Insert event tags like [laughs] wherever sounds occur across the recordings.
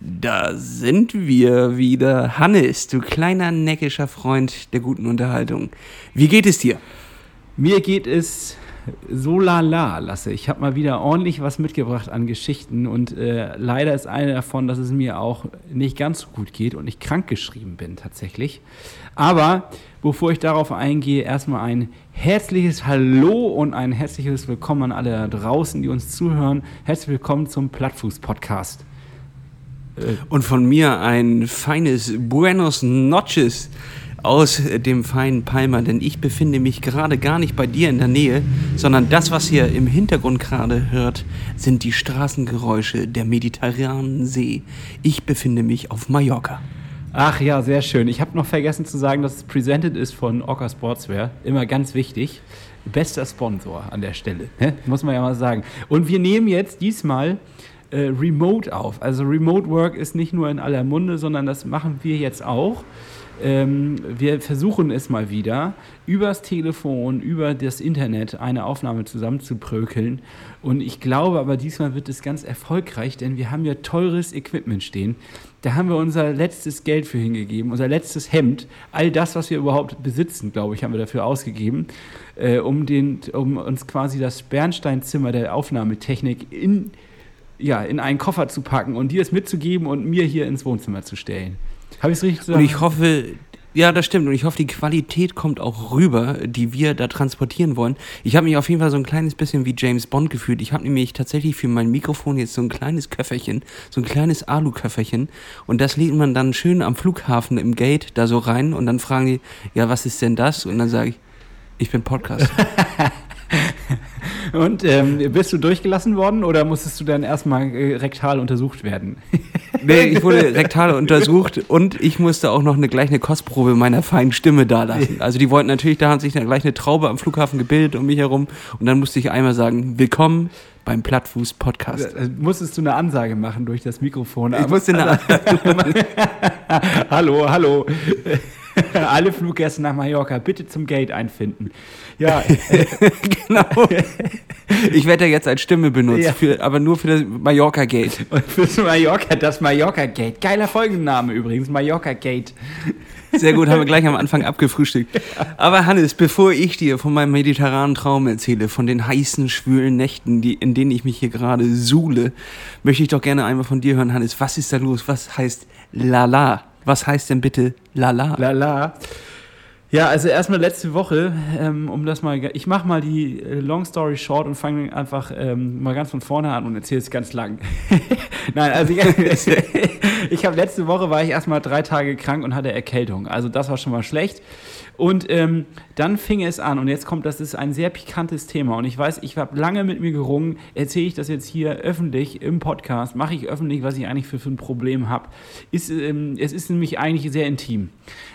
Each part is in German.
Da sind wir wieder. Hannes, du kleiner neckischer Freund der guten Unterhaltung. Wie geht es dir? Mir geht es so lala, Lasse. Ich habe mal wieder ordentlich was mitgebracht an Geschichten und äh, leider ist eine davon, dass es mir auch nicht ganz so gut geht und ich krankgeschrieben bin tatsächlich. Aber bevor ich darauf eingehe, erstmal ein herzliches Hallo und ein herzliches Willkommen an alle da draußen, die uns zuhören. Herzlich willkommen zum Plattfuß-Podcast. Äh, und von mir ein feines Buenos Noches aus dem feinen Palma, denn ich befinde mich gerade gar nicht bei dir in der Nähe, sondern das, was ihr im Hintergrund gerade hört, sind die Straßengeräusche der mediterranen See. Ich befinde mich auf Mallorca. Ach ja, sehr schön. Ich habe noch vergessen zu sagen, dass es presented ist von Orca Sportswear. Immer ganz wichtig. Bester Sponsor an der Stelle, ne? [laughs] muss man ja mal sagen. Und wir nehmen jetzt diesmal äh, remote auf. Also Remote Work ist nicht nur in aller Munde, sondern das machen wir jetzt auch. Ähm, wir versuchen es mal wieder, übers Telefon, über das Internet eine Aufnahme zusammenzuprökeln. Und ich glaube aber, diesmal wird es ganz erfolgreich, denn wir haben ja teures Equipment stehen. Da haben wir unser letztes Geld für hingegeben, unser letztes Hemd, all das, was wir überhaupt besitzen, glaube ich, haben wir dafür ausgegeben, äh, um, den, um uns quasi das Bernsteinzimmer der Aufnahmetechnik in ja, in einen Koffer zu packen und dir es mitzugeben und mir hier ins Wohnzimmer zu stellen. Habe ich es richtig gesagt? Und ich hoffe, ja, das stimmt. Und ich hoffe, die Qualität kommt auch rüber, die wir da transportieren wollen. Ich habe mich auf jeden Fall so ein kleines bisschen wie James Bond gefühlt. Ich habe nämlich tatsächlich für mein Mikrofon jetzt so ein kleines Köfferchen, so ein kleines Alu-Köfferchen. Und das legt man dann schön am Flughafen im Gate da so rein. Und dann fragen die, ja, was ist denn das? Und dann sage ich, ich bin Podcast. [laughs] Und ähm, bist du durchgelassen worden oder musstest du dann erstmal äh, rektal untersucht werden? [laughs] nee, ich wurde rektal untersucht und ich musste auch noch eine, gleich eine Kostprobe meiner feinen Stimme da lassen. Also die wollten natürlich, da hat sich dann gleich eine Traube am Flughafen gebildet um mich herum und dann musste ich einmal sagen, willkommen beim Plattfuß-Podcast. Äh, musstest du eine Ansage machen durch das Mikrofon? Ich musste eine Ansage machen. [laughs] hallo, hallo. [laughs] Alle Fluggäste nach Mallorca bitte zum Gate einfinden. Ja, [laughs] genau. Ich werde ja jetzt als Stimme benutzt, ja. für, aber nur für das Mallorca Gate. Und fürs Mallorca, das Mallorca Gate. Geiler Folgenname übrigens, Mallorca Gate. Sehr gut, haben wir gleich am Anfang abgefrühstückt. Aber Hannes, bevor ich dir von meinem mediterranen Traum erzähle, von den heißen, schwülen Nächten, die, in denen ich mich hier gerade suhle, möchte ich doch gerne einmal von dir hören, Hannes. Was ist da los? Was heißt Lala? Was heißt denn bitte Lala? Lala. Ja, also erstmal letzte Woche, ähm, um das mal, ich mache mal die äh, Long Story Short und fange einfach ähm, mal ganz von vorne an und erzähle es ganz lang. [laughs] Nein, also ich, [laughs] ich habe letzte Woche war ich erstmal drei Tage krank und hatte Erkältung. Also das war schon mal schlecht. Und ähm, dann fing es an, und jetzt kommt, das ist ein sehr pikantes Thema. Und ich weiß, ich habe lange mit mir gerungen, erzähle ich das jetzt hier öffentlich im Podcast, mache ich öffentlich, was ich eigentlich für, für ein Problem habe. Ist, ähm, es ist nämlich eigentlich sehr intim.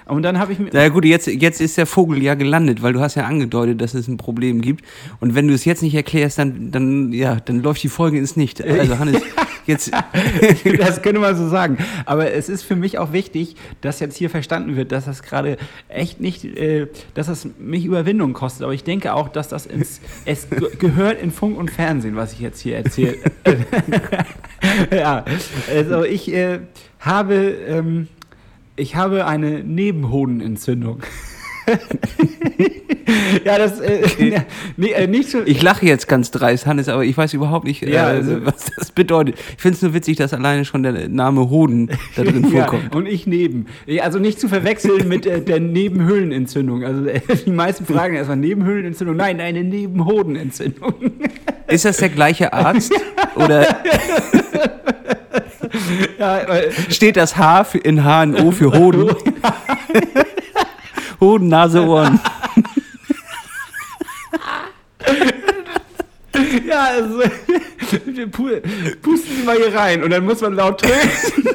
Und dann habe ich mir. Ja, gut, jetzt, jetzt ist der Vogel ja gelandet, weil du hast ja angedeutet, dass es ein Problem gibt. Und wenn du es jetzt nicht erklärst, dann, dann, ja, dann läuft die Folge ins Nicht. [laughs] Also, Hannes, jetzt. [laughs] das könnte man so sagen. Aber es ist für mich auch wichtig, dass jetzt hier verstanden wird, dass das gerade echt nicht, äh, dass das mich Überwindung kostet. Aber ich denke auch, dass das ins, es gehört in Funk und Fernsehen, was ich jetzt hier erzähle. [laughs] ja, also ich äh, habe. Ähm, ich habe eine Nebenhodenentzündung. [laughs] ja, das äh, [laughs] nee, äh, nicht so. Ich lache jetzt ganz dreist, Hannes, aber ich weiß überhaupt nicht, äh, ja, also, was das bedeutet. Ich finde es nur witzig, dass alleine schon der Name Hoden da [laughs] drin vorkommt. Ja, und ich neben. Also nicht zu verwechseln mit äh, der Nebenhöhlenentzündung. Also äh, die meisten fragen erstmal Nebenhöhlenentzündung. Nein, eine Nebenhodenentzündung. Ist das der gleiche Arzt? Oder ja, steht das H in HNO für Hoden? Hoden, Nase, [laughs] Ohren. Ja, also, pusten Sie mal hier rein und dann muss man laut trösten. [laughs]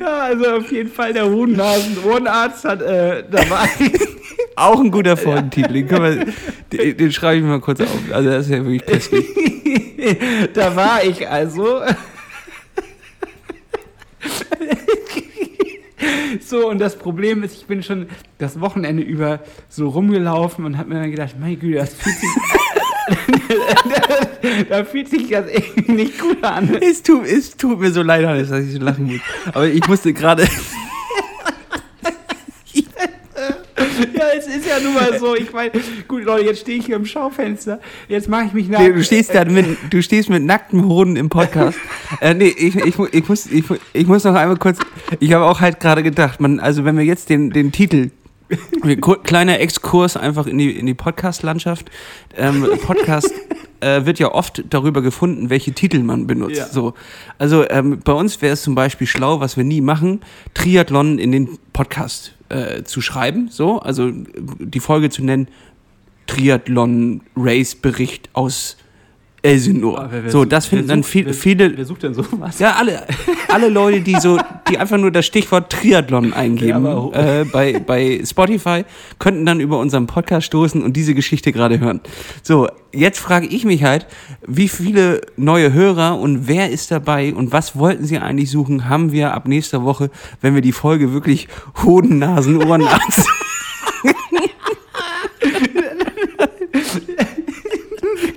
Ja, also auf jeden Fall der Hodennasen-Ohrenarzt hat äh, dabei. [laughs] Auch ein guter Folgentitel. Den, den, den schreibe ich mal kurz auf. Also das ist ja wirklich köstlich. da war ich also. So, und das Problem ist, ich bin schon das Wochenende über so rumgelaufen und habe mir dann gedacht, mein Güte, das fühlt sich. [laughs] da fühlt sich das irgendwie nicht gut an. Es tut, es tut mir so leid, dass ich so lachen muss. Aber ich musste gerade. Nun mal so. Ich meine, gut, Leute, jetzt stehe ich hier im Schaufenster. Jetzt mache ich mich nach. Nee, du stehst da mit, du stehst mit nacktem Hoden im Podcast. äh, nee, ich, ich, ich, muss, ich, ich muss noch einmal kurz. Ich habe auch halt gerade gedacht, man, also wenn wir jetzt den, den Titel. Kleiner Exkurs einfach in die, in die Podcast-Landschaft. Ähm, Podcast äh, wird ja oft darüber gefunden, welche Titel man benutzt. Ja. So. Also ähm, bei uns wäre es zum Beispiel schlau, was wir nie machen, Triathlon in den Podcast äh, zu schreiben. So, also die Folge zu nennen, Triathlon-Race-Bericht aus Elsinore. Wer so, das finden dann viel, wer, viele. Wer sucht denn sowas? Ja, alle, alle Leute, die so, die einfach nur das Stichwort Triathlon eingeben Ja, äh, bei, bei Spotify, könnten dann über unseren Podcast stoßen und diese Geschichte gerade hören. So, jetzt frage ich mich halt, wie viele neue Hörer und wer ist dabei und was wollten sie eigentlich suchen, haben wir ab nächster Woche, wenn wir die Folge wirklich Hoden, Nasen, Ohren, [laughs] [laughs] Arzt.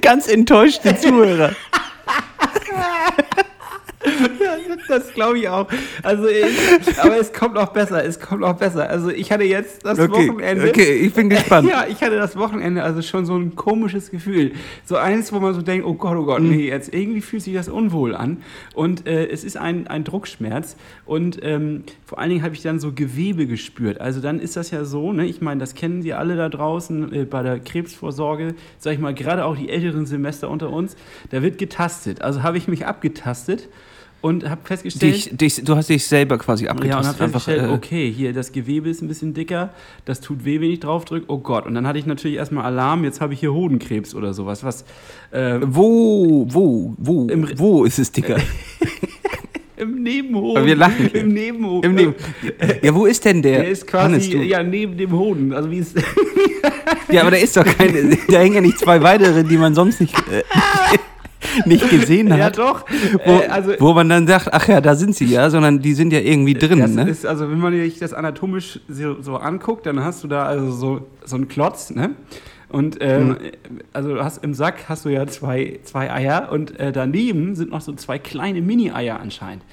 Ganz enttäuschte Zuhörer. [laughs] [laughs] Das glaube ich auch. Also, ich, aber es kommt noch besser. Es kommt noch besser. Also, ich hatte jetzt das Okay, Wochenende. okay, ich bin [laughs] gespannt. Ja, ich hatte das Wochenende also schon so ein komisches Gefühl. So eins, wo man so denkt, oh Gott, oh Gott, Mhm. nee, jetzt irgendwie fühlt sich das unwohl an. Und äh, es ist ein, ein Druckschmerz. Und ähm, vor allen Dingen habe ich dann so Gewebe gespürt. Also dann ist das ja so, ne? ich meine, das kennen Sie alle da draußen äh, bei der Krebsvorsorge, sag ich mal, gerade auch die älteren Semester unter uns, da wird getastet. Also habe ich mich abgetastet und habe festgestellt... Dich, dich, du hast dich selber quasi Ja, und abgetastet. habe festgestellt, äh, okay, hier das Gewebe ist ein bisschen dicker, das tut weh, wenn ich draufdrücke, oh Gott. Und dann hatte ich natürlich erstmal Alarm, jetzt habe ich hier Hodenkrebs oder sowas. Was, äh, Wo, wo, wo, wo ist es dicker? [laughs] Im Nebenhoden. Wir lachen. Im Nebenhoden. Im Neben. Ja, wo ist denn der? Der ist quasi ja, neben dem Hoden. Also wie es. ja, aber da ist doch keine. [laughs] Da hängen ja nicht zwei weitere, die man sonst nicht, [laughs] [laughs] nicht gesehen ja, hat. doch. Wo, Äh, also, wo man dann sagt, ach ja, da sind sie ja, sondern die sind ja irgendwie drin, das ne? ist, also wenn man sich das anatomisch so, so anguckt, dann hast du da also so, so einen Klotz, ne? Und ähm, Mhm. also hast im Sack hast du ja zwei, zwei Eier und äh, daneben sind noch so zwei kleine Mini-Eier anscheinend.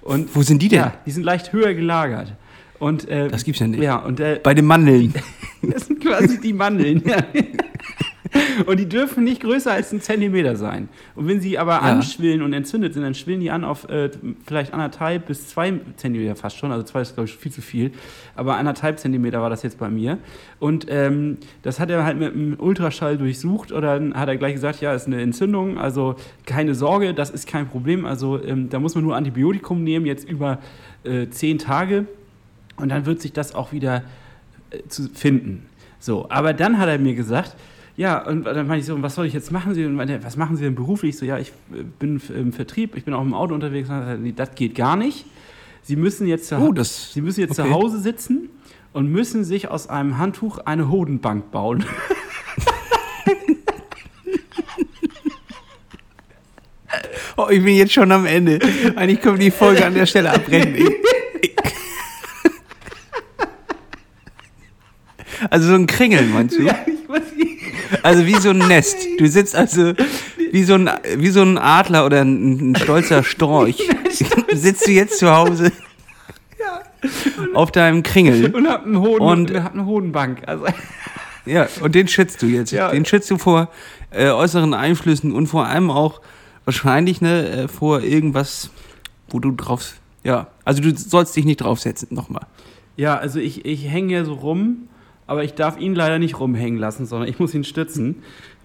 Und Wo sind die denn? ja, die sind leicht höher gelagert. Und, äh, Das gibt's ja nicht. Ja, und äh, Bei den Mandeln. [laughs] das sind quasi die Mandeln. Ja. [laughs] Und die dürfen nicht größer als ein Zentimeter sein. Und wenn sie aber anschwillen und entzündet sind, dann schwillen die an auf äh, vielleicht anderthalb bis zwei Zentimeter fast schon. Also zwei ist, glaube ich, viel zu viel. Aber anderthalb Zentimeter war das jetzt bei mir. Und ähm, das hat er halt mit einem Ultraschall durchsucht. Und dann hat er gleich gesagt, ja, ist eine Entzündung. Also keine Sorge, das ist kein Problem. Also ähm, da muss man nur Antibiotikum nehmen, jetzt über äh, zehn Tage. Und dann wird sich das auch wieder äh, zu finden. So, aber dann hat er mir gesagt, ja, und dann meinte ich so, was soll ich jetzt machen? Sie, und meinte, was machen Sie denn beruflich? Ich so, ja, ich äh, bin im Vertrieb, ich bin auch im Auto unterwegs. Er das geht gar nicht. Sie müssen jetzt, zu, Oh, das- Sie müssen jetzt okay. zu Hause sitzen und müssen sich aus einem Handtuch eine Hodenbank bauen. [laughs] Oh, ich bin jetzt schon am Ende. Eigentlich können wir die Folge an der Stelle abbrechen. Ich, ich, [laughs] also so ein Kringeln, meinst du? ja. Also wie so ein Nest. Du sitzt also wie so ein, wie so ein Adler oder ein, ein stolzer Storch. [laughs] [laughs] sitzt du jetzt zu Hause [laughs] auf deinem Kringel. Und hab, einen Hoden, Und- und hab eine Hodenbank. Also, Ja, und den schützt du jetzt. Ja. Den schützt du vor äh, äußeren Einflüssen und vor allem auch wahrscheinlich ne, äh, vor irgendwas, wo du drauf. Ja, also du sollst dich nicht draufsetzen, nochmal. Ja, also ich, ich hänge ja so rum, aber ich darf ihn leider nicht rumhängen lassen, sondern ich muss ihn stützen.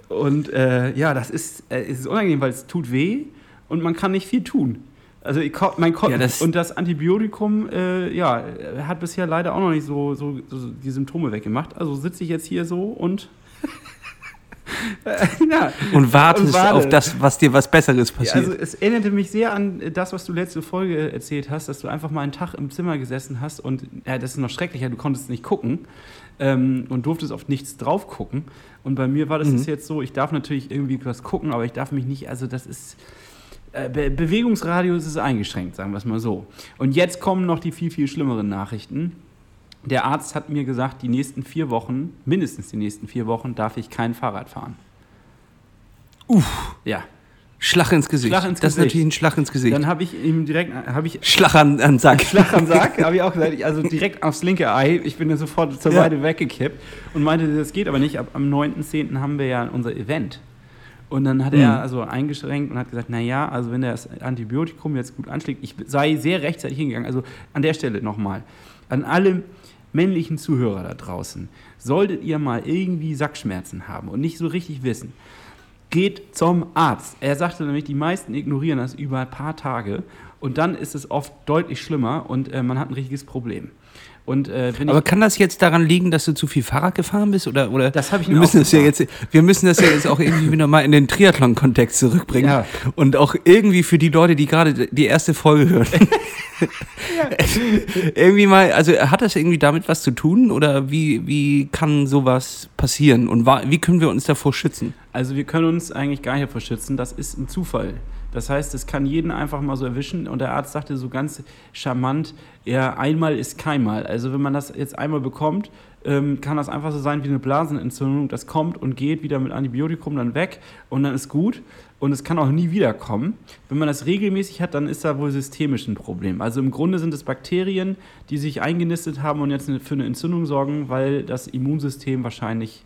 Und äh, ja, das ist, äh, ist unangenehm, weil es tut weh und man kann nicht viel tun. Also ich, mein Ko Ja, das- und das Antibiotikum, äh, ja, hat bisher leider auch noch nicht so, so, so die Symptome weggemacht. Also sitze ich jetzt hier so und [laughs] ja, Und wartest Und warte. auf das, was dir was Besseres ja, passiert. also es erinnerte mich sehr an das, was du letzte Folge erzählt hast, dass du einfach mal einen Tag im Zimmer gesessen hast und ja, das ist noch schrecklicher, du konntest nicht gucken ähm, und durftest auf nichts drauf gucken. Und bei mir war das Mhm. jetzt so, ich darf natürlich irgendwie was gucken, aber ich darf mich nicht, also das ist äh, Be Bewegungsradius ist eingeschränkt, sagen wir es mal so. Und jetzt kommen noch die viel, viel schlimmeren Nachrichten. Der Arzt hat mir gesagt, die nächsten vier Wochen, mindestens die nächsten vier Wochen, darf ich kein Fahrrad fahren. Uff. Ja. Schlag ins Gesicht. Schlag ins das ist natürlich ein Schlag ins Gesicht. Dann habe ich ihm direkt, habe ich Schlag an, an Sack. [laughs] Schlag am Sack, [laughs] habe ich auch gesagt, also direkt aufs linke Ei. Ich bin dann sofort zur Ja. Seite weggekippt und meinte, das geht aber nicht. Ab, am 9.10. haben wir ja unser Event. Und dann hat Mhm. er also eingeschränkt und hat gesagt, naja, also wenn das Antibiotikum jetzt gut anschlägt, ich sei sehr rechtzeitig hingegangen. Also an der Stelle nochmal, an alle männlichen Zuhörer da draußen, solltet ihr mal irgendwie Sackschmerzen haben und nicht so richtig wissen, geht zum Arzt. Er sagte nämlich, die meisten ignorieren das über ein paar Tage und dann ist es oft deutlich schlimmer und äh, man hat ein richtiges Problem. Und äh, Aber kann das jetzt daran liegen, dass du zu viel Fahrrad gefahren bist? Oder, oder Das hab ich wir müssen das ja jetzt, Wir müssen das ja jetzt auch irgendwie wieder mal in den Triathlon-Kontext zurückbringen. Ja. Und auch irgendwie für die Leute, die gerade die erste Folge hören. [laughs] [laughs] irgendwie mal, also hat das irgendwie damit was zu tun? Oder wie, wie kann sowas passieren? Und wie können wir uns davor schützen? also wir können uns eigentlich gar nicht davor schützen, das ist ein Zufall. Das heißt, es kann jeden einfach mal so erwischen und der Arzt sagte so ganz charmant, ja, einmal ist keinmal. Also wenn man das jetzt einmal bekommt, ähm, kann das einfach so sein wie eine Blasenentzündung. Das kommt und geht wieder mit Antibiotikum dann weg und dann ist gut. Und es kann auch nie wiederkommen. Wenn man das regelmäßig hat, dann ist da wohl systemisch ein Problem. Also im Grunde sind es Bakterien, die sich eingenistet haben und jetzt für eine Entzündung sorgen, weil das Immunsystem wahrscheinlich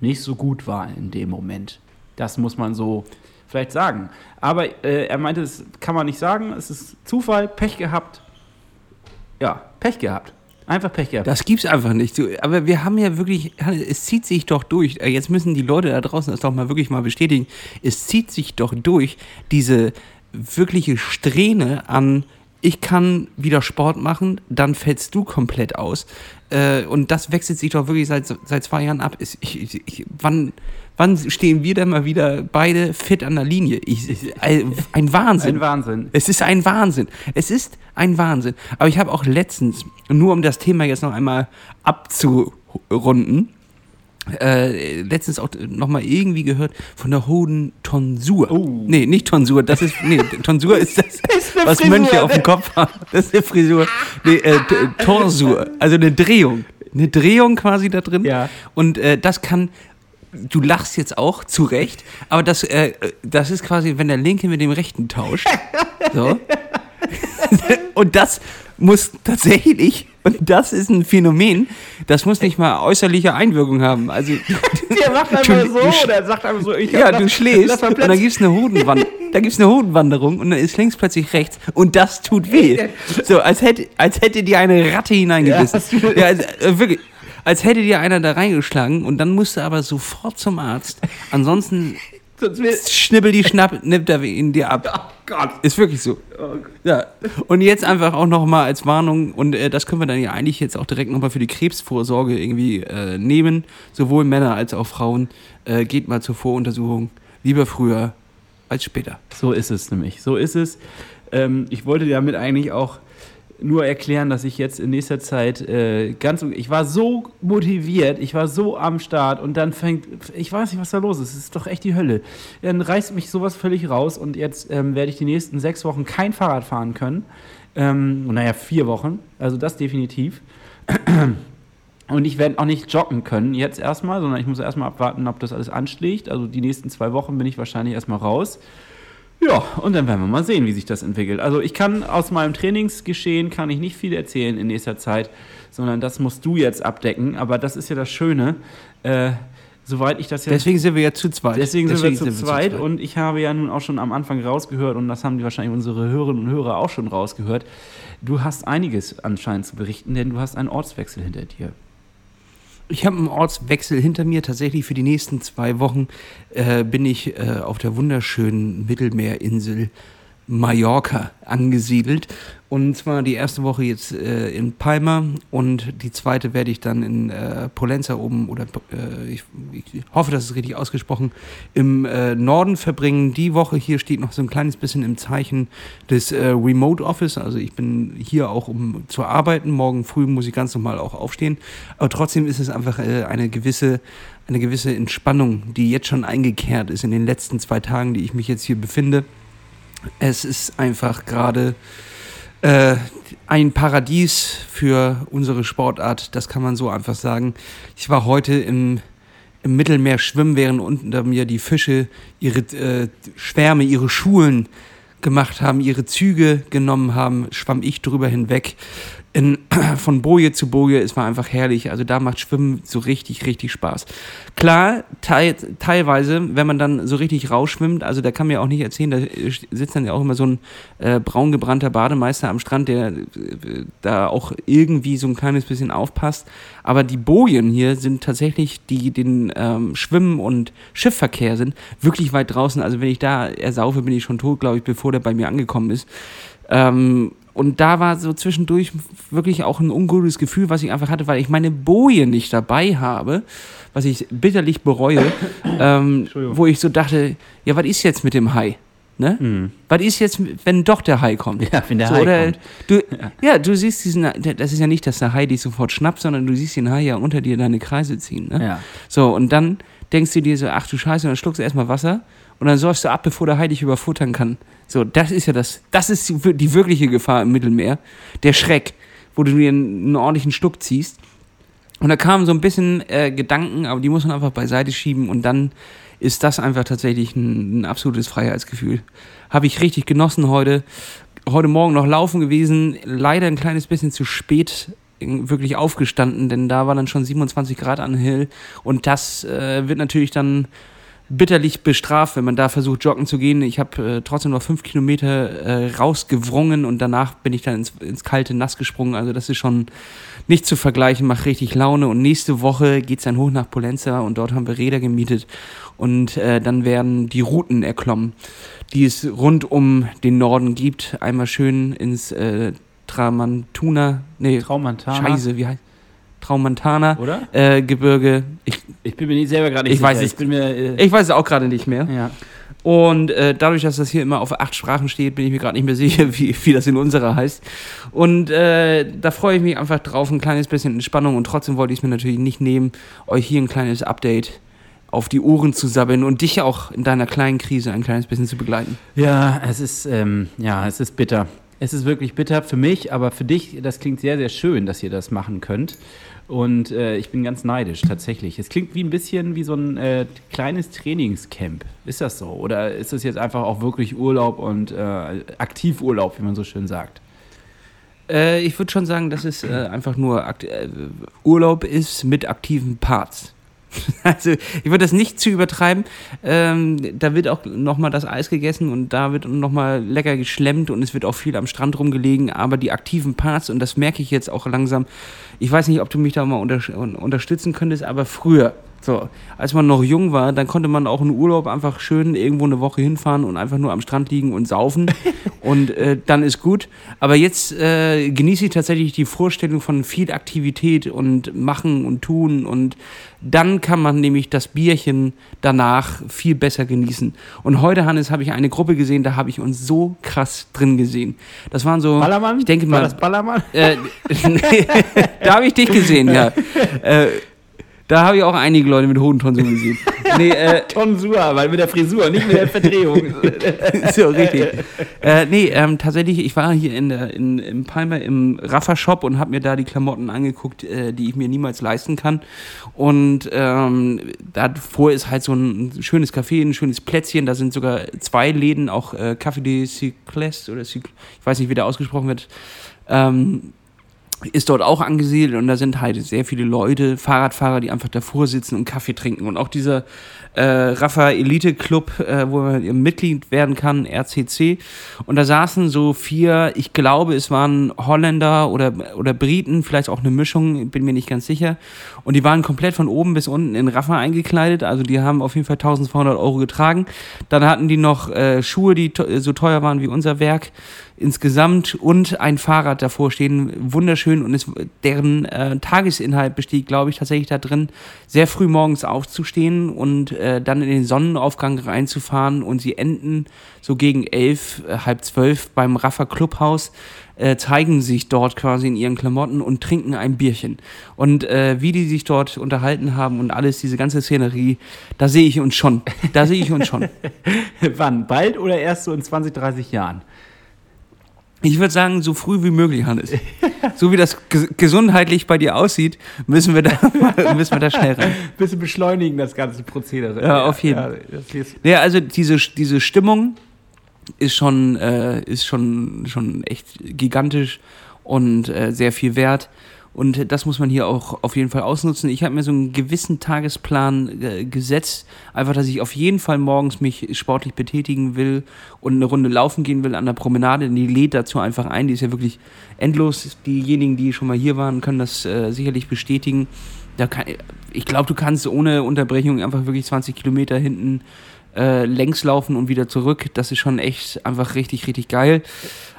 nicht so gut war in dem Moment. Das muss man so vielleicht sagen. Aber äh, er meinte, das kann man nicht sagen. Es ist Zufall, Pech gehabt. Ja, Pech gehabt. Einfach Pech gehabt. Das gibt's einfach nicht. Aber wir haben ja wirklich, es zieht sich doch durch. Äh, Jetzt müssen die Leute da draußen das doch mal wirklich mal bestätigen. Es zieht sich doch durch, diese wirkliche Strähne an, ich kann wieder Sport machen, dann fällst du komplett aus. Äh, und das wechselt sich doch wirklich seit, seit zwei Jahren ab. Ich, ich, ich, wann, wann stehen wir denn mal wieder beide fit an der Linie? Ich, ein Wahnsinn. Ein Wahnsinn. Es ist ein Wahnsinn. Es ist ein Wahnsinn. Aber ich habe auch letztens, nur um das Thema jetzt noch einmal abzurunden, äh, letztens auch nochmal irgendwie gehört von der hohen Tonsur. Oh. Nee, nicht Tonsur, das ist, nee, Tonsur ist das, [laughs] was Frisur, Mönche auf dem Kopf haben. Das ist eine Frisur. Nee, äh, Torsur, also eine Drehung. Eine Drehung quasi da drin. Ja. Und äh, das kann, du lachst jetzt auch, zu Recht, aber das, äh, das ist quasi, wenn der Linke mit dem Rechten tauscht. So. [laughs] Und das muss tatsächlich, und das ist ein Phänomen, das muss nicht mal äußerliche Einwirkung haben. Also, [laughs] Der macht einfach Du- so du oder sagt einfach so, ich ja, du schläfst und dann gibt's eine Hodenwand, [laughs] da gibt's eine Hodenwanderung und dann ist links plötzlich rechts und das tut weh. So, als hätte, als hätte dir eine Ratte hineingebissen. Ja, Ja, also, äh, wirklich. Als hätte dir einer da reingeschlagen und dann musst du aber sofort zum Arzt. Ansonsten [laughs] schnibbel die Schnapp, nimmt er ihn dir ab. [laughs] Oh Gott. Ist wirklich so. Oh Ja. Und jetzt einfach auch nochmal als Warnung, und äh, das können wir dann ja eigentlich jetzt auch direkt nochmal für die Krebsvorsorge irgendwie äh, nehmen, sowohl Männer als auch Frauen. Äh, geht mal zur Voruntersuchung. Lieber früher als später. So ist es nämlich. So ist es. Ähm, ich wollte damit eigentlich auch nur erklären, dass ich jetzt in nächster Zeit äh, ganz. Ich war so motiviert, ich war so am Start und dann fängt. Ich weiß nicht, was da los ist. Es ist doch echt die Hölle. Dann reißt mich sowas völlig raus und jetzt ähm, werde ich die nächsten sechs Wochen kein Fahrrad fahren können. Ähm, naja, vier Wochen. Also das definitiv. [clears throat] Und ich werde auch nicht joggen können jetzt erstmal, sondern ich muss erstmal abwarten, ob das alles anschlägt. Also die nächsten zwei Wochen bin ich wahrscheinlich erstmal raus. Ja, und dann werden wir mal sehen, wie sich das entwickelt. Also ich kann aus meinem Trainingsgeschehen kann ich nicht viel erzählen in nächster Zeit, sondern das musst du jetzt abdecken. Aber das ist ja das Schöne. Äh, soweit ich das jetzt Deswegen sind wir ja zu zweit. Deswegen sind wir zu zweit und ich habe ja nun auch schon am Anfang rausgehört und das haben die wahrscheinlich unsere Hörerinnen und Hörer auch schon rausgehört. Du hast einiges anscheinend zu berichten, denn du hast einen Ortswechsel hinter dir. Ich habe einen Ortswechsel hinter mir. Tatsächlich für die nächsten zwei Wochen äh, bin ich äh, auf der wunderschönen Mittelmeerinsel Mallorca angesiedelt. Und zwar die erste Woche jetzt äh, in Palma und die zweite werde ich dann in äh, Polenza oben oder äh, ich, ich hoffe, das ist richtig ausgesprochen, im äh, Norden verbringen. Die Woche hier steht noch so ein kleines bisschen im Zeichen des äh, Remote Office. Also ich bin hier auch, um zu arbeiten. Morgen früh muss ich ganz normal auch aufstehen. Aber trotzdem ist es einfach äh, eine gewisse eine gewisse Entspannung, die jetzt schon eingekehrt ist in den letzten zwei Tagen, die ich mich jetzt hier befinde. Es ist einfach gerade äh, ein Paradies für unsere Sportart, das kann man so einfach sagen. Ich war heute im, im Mittelmeer schwimmen, während unter mir die Fische ihre äh, Schwärme, ihre Schulen gemacht haben, ihre Züge genommen haben, schwamm ich drüber hinweg in, [clears throat] von Boje zu Boje, es war einfach herrlich. Also da macht Schwimmen so richtig, richtig Spaß. Klar, teil, teilweise, wenn man dann so richtig rausschwimmt, also da kann mir auch nicht erzählen, da sitzt dann ja auch immer so ein äh, braungebrannter Bademeister am Strand, der äh, da auch irgendwie so ein kleines bisschen aufpasst. Aber die Bojen hier sind tatsächlich, die den ähm, Schwimmen- und Schiffverkehr sind, wirklich weit draußen. Also wenn ich da ersaufe, bin ich schon tot, glaube ich, bevor der bei mir angekommen ist. Ähm, und da war so zwischendurch wirklich auch ein ungutes Gefühl, was ich einfach hatte, weil ich meine Boje nicht dabei habe, was ich bitterlich bereue, [coughs] ähm, wo ich so dachte, ja, was ist jetzt mit dem Hai? Ne? Mhm. Was ist jetzt, wenn doch der Hai kommt? Ja, wenn der so, Hai oder, kommt. Du, ja. ja. du siehst diesen, das ist ja nicht, dass der Hai dich sofort schnappt, sondern du siehst den Hai ja unter dir deine Kreise ziehen. Ne? Ja. So, und dann denkst du dir so, ach du Scheiße, dann schluckst du erstmal Wasser und dann säufst du ab, bevor der Hai dich überfuttern kann. So, das ist ja das, das ist die, wirkliche Gefahr im Mittelmeer. Der Schreck, wo du dir einen, einen ordentlichen Schluck ziehst. Und da kamen so ein bisschen äh, Gedanken, aber die muss man einfach beiseite schieben und dann ist das einfach tatsächlich ein, ein absolutes Freiheitsgefühl. Habe ich richtig genossen heute. Heute Morgen noch laufen gewesen, leider ein kleines bisschen zu spät wirklich aufgestanden, denn da war dann schon 27 Grad an Hill und das äh, wird natürlich dann bitterlich bestraft, wenn man da versucht, joggen zu gehen. Ich habe äh, trotzdem noch fünf Kilometer äh, rausgewrungen und danach bin ich dann ins, ins, kalte Nass gesprungen. Also das ist schon nicht zu vergleichen, macht richtig Laune. Und nächste Woche geht es dann hoch nach Polenza und dort haben wir Räder gemietet und äh, dann werden die Routen erklommen, die es rund um den Norden gibt. Einmal schön ins äh, Tramantuna, nee, Traumantana. Scheiße, wie heißt Traumantana? Äh, Gebirge. Ich, ich bin mir nicht selber gerade nicht ich sicher. Weiß es, ich, bin mir, äh ich weiß es auch gerade nicht mehr. Ja. Und äh, dadurch, dass das hier immer auf acht Sprachen steht, bin ich mir gerade nicht mehr sicher, [laughs] wie, wie das in unserer heißt. Und äh, da freue ich mich einfach drauf, ein kleines bisschen Entspannung. Und trotzdem wollte ich es mir natürlich nicht nehmen, euch hier ein kleines Update auf die Ohren zu sabbeln und dich auch in deiner kleinen Krise ein kleines bisschen zu begleiten. Ja, es ist, ähm, ja, es ist bitter. Es ist wirklich bitter für mich, aber für dich, das klingt sehr, sehr schön, dass ihr das machen könnt. Und äh, ich bin ganz neidisch, tatsächlich. Es klingt wie ein bisschen wie so ein äh, kleines Trainingscamp. Ist das so? Oder ist das jetzt einfach auch wirklich Urlaub und äh, Aktivurlaub, wie man so schön sagt? Äh, ich würde schon sagen, dass es äh, einfach nur äh, Urlaub ist mit aktiven Parts. [laughs] Also ich würde das nicht zu übertreiben. Ähm, da wird auch nochmal das Eis gegessen und da wird nochmal lecker geschlemmt und es wird auch viel am Strand rumgelegen. Aber die aktiven Parts, und das merke ich jetzt auch langsam, ich weiß nicht, ob du mich da mal unter unterstützen könntest, aber früher, so, als man noch jung war, dann konnte man auch in Urlaub einfach schön irgendwo eine Woche hinfahren und einfach nur am Strand liegen und saufen. [laughs] und äh, dann ist gut. Aber jetzt äh, genieße ich tatsächlich die Vorstellung von viel Aktivität und Machen und Tun. Und dann kann man nämlich das Bierchen danach viel besser genießen. Und heute, Hannes, habe ich eine Gruppe gesehen, da habe ich uns so krass drin gesehen. Das waren so. Ballermann? Ich denke mal. War das Ballermann? Äh, [laughs] da habe ich dich gesehen, ja. [laughs] da habe ich auch einige Leute mit hohen Tonsuren gesehen. [laughs] Nee, äh, Tonsur, weil mit der Frisur, nicht mit der Verdrehung. [laughs] so, richtig. Äh, nee, ähm, tatsächlich, ich war hier in der, in, im Palmer im Raffa-Shop und habe mir da die Klamotten angeguckt, äh, die ich mir niemals leisten kann. Und ähm, davor ist halt so ein schönes Café, ein schönes Plätzchen. Da sind sogar zwei Läden, auch äh, Café de Cycles oder Cycl ich weiß nicht, wie der ausgesprochen wird. Ähm, ist dort auch angesiedelt und da sind halt sehr viele Leute, Fahrradfahrer, die einfach davor sitzen und Kaffee trinken. Und auch dieser äh, Rafa Elite Club, äh, wo man Mitglied werden kann, RCC. Und da saßen so vier, ich glaube, es waren Holländer oder, oder Briten, vielleicht auch eine Mischung, bin mir nicht ganz sicher. Und die waren komplett von oben bis unten in Rafa eingekleidet. Also die haben auf jeden Fall 1200 Euro getragen. Dann hatten die noch äh, Schuhe, die so teuer waren wie unser Werk insgesamt und ein Fahrrad davor stehen. Wunderschön und es, deren äh, Tagesinhalt besteht, glaube ich, tatsächlich da drin, sehr früh morgens aufzustehen und äh, dann in den Sonnenaufgang reinzufahren und sie enden so gegen elf, äh, halb zwölf beim Raffa Clubhaus. Äh, zeigen sich dort quasi in ihren Klamotten und trinken ein Bierchen. Und äh, wie die sich dort unterhalten haben und alles, diese ganze Szenerie, da sehe ich uns schon. Da sehe ich uns schon. [laughs] Wann? Bald oder erst so in 20, 30 Jahren? Ich würde sagen, so früh wie möglich, Hannes. so wie das ges gesundheitlich bei dir aussieht, müssen wir da, [laughs] müssen wir da schnell rein. Bisschen beschleunigen, das ganze Prozedere. Ja, auf jeden. Ja, hier ist- Ja, also diese, diese Stimmung ist schon, äh, ist schon, schon echt gigantisch und äh, sehr viel wert. Und das muss man hier auch auf jeden Fall ausnutzen. Ich habe mir so einen gewissen Tagesplan äh, gesetzt, einfach, dass ich auf jeden Fall morgens mich sportlich betätigen will und eine Runde laufen gehen will an der Promenade. Die lädt dazu einfach ein. Die ist ja wirklich endlos. Diejenigen, die schon mal hier waren, können das äh, sicherlich bestätigen. Da kann, ich glaube, du kannst ohne Unterbrechung einfach wirklich 20 Kilometer hinten äh, längs laufen und wieder zurück. Das ist schon echt einfach richtig, richtig geil.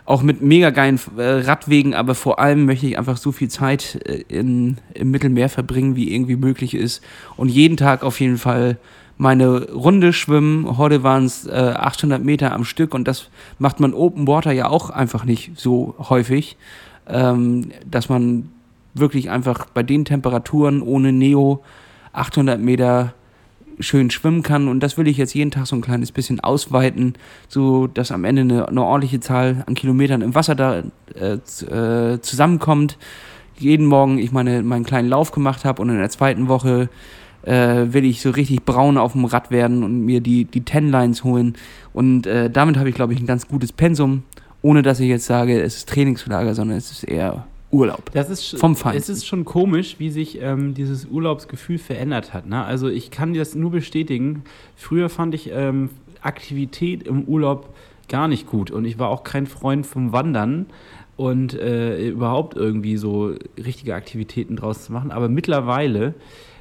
Auch mit mega geilen äh, Radwegen, aber vor allem möchte ich einfach so viel Zeit äh, in, im Mittelmeer verbringen, wie irgendwie möglich ist. Und jeden Tag auf jeden Fall meine Runde schwimmen. Heute waren es äh, 800 Meter am Stück und das macht man Open Water ja auch einfach nicht so häufig, ähm, dass man wirklich einfach bei den Temperaturen ohne Neo 800 Meter schön schwimmen kann und das will ich jetzt jeden Tag so ein kleines bisschen ausweiten, so dass am Ende eine, eine ordentliche Zahl an Kilometern im Wasser da äh, äh, zusammenkommt. Jeden Morgen ich meine meinen kleinen Lauf gemacht habe und in der zweiten Woche äh, will ich so richtig braun auf dem Rad werden und mir die die Ten Lines holen und äh, damit habe ich glaube ich ein ganz gutes Pensum, ohne dass ich jetzt sage, es ist Trainingslager, sondern es ist eher Urlaub. Das ist Vom Feinsten. Es ist schon komisch, wie sich ähm, dieses Urlaubsgefühl verändert hat. Ne? Also ich kann dir das nur bestätigen. Früher fand ich ähm, Aktivität im Urlaub gar nicht gut und ich war auch kein Freund vom Wandern und äh, überhaupt irgendwie so richtige Aktivitäten draus zu machen. Aber mittlerweile,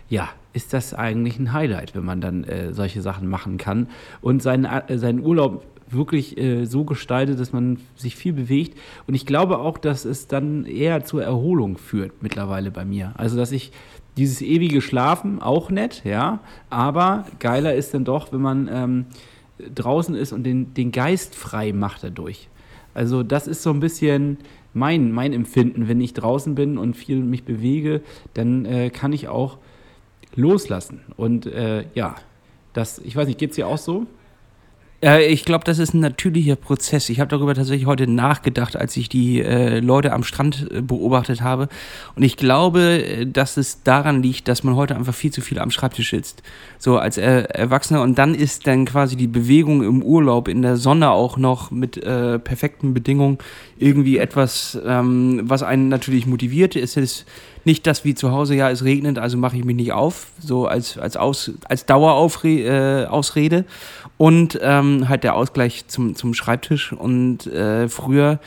ja, ist das eigentlich ein Highlight, wenn man dann äh, solche Sachen machen kann und seinen, äh, seinen Urlaub wirklich äh, so gestaltet, dass man sich viel bewegt. Und ich glaube auch, dass es dann eher zur Erholung führt mittlerweile bei mir. Also, dass ich dieses ewige Schlafen auch nett, ja, aber geiler ist dann doch, wenn man ähm, draußen ist und den, den Geist frei macht dadurch. Also, das ist so ein bisschen mein, mein Empfinden. Wenn ich draußen bin und viel mich bewege, dann äh, kann ich auch loslassen. Und äh, ja, das, ich weiß nicht, geht es dir auch so? Ja, ich glaube, das ist ein natürlicher Prozess. Ich habe darüber tatsächlich heute nachgedacht, als ich die äh, Leute am Strand äh, beobachtet habe. Und ich glaube, äh, dass es daran liegt, dass man heute einfach viel zu viel am Schreibtisch sitzt. So als äh, Erwachsener. Und dann ist dann quasi die Bewegung im Urlaub, in der Sonne auch noch mit äh, perfekten Bedingungen irgendwie etwas, ähm, was einen natürlich motiviert. Es ist nicht das wie zu Hause, ja, es regnet, also mache ich mich nicht auf, so als, als, Aus, als Dauerausrede. Äh. Und ähm, halt der Ausgleich zum, zum Schreibtisch. Und äh, früher,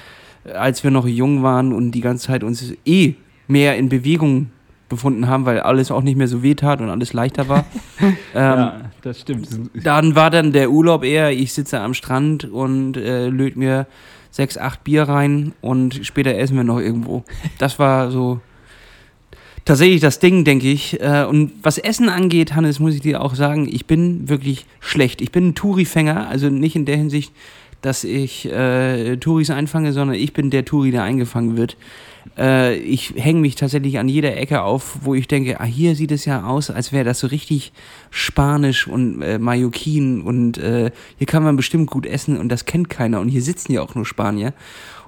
als wir noch jung waren und die ganze Zeit uns eh mehr in Bewegung befunden haben, weil alles auch nicht mehr so weh tat und alles leichter war. [laughs] ähm, das stimmt. dann war dann der Urlaub eher, ich sitze am Strand und äh, löt mir sechs, acht Bier rein und später essen wir noch irgendwo. Das war so tatsächlich das Ding, denke ich. Äh, und was Essen angeht, Hannes, muss ich dir auch sagen, ich bin wirklich schlecht. Ich bin ein Touri-Fänger, also nicht in der Hinsicht, dass ich äh, Touris einfange, sondern ich bin der Touri, der eingefangen wird. Äh, ich hänge mich tatsächlich an jeder Ecke auf, wo ich denke, ah, hier sieht es ja aus, als wäre das so richtig Spanisch und äh, Mallorquin und äh, hier kann man bestimmt gut essen und das kennt keiner und hier sitzen ja auch nur Spanier.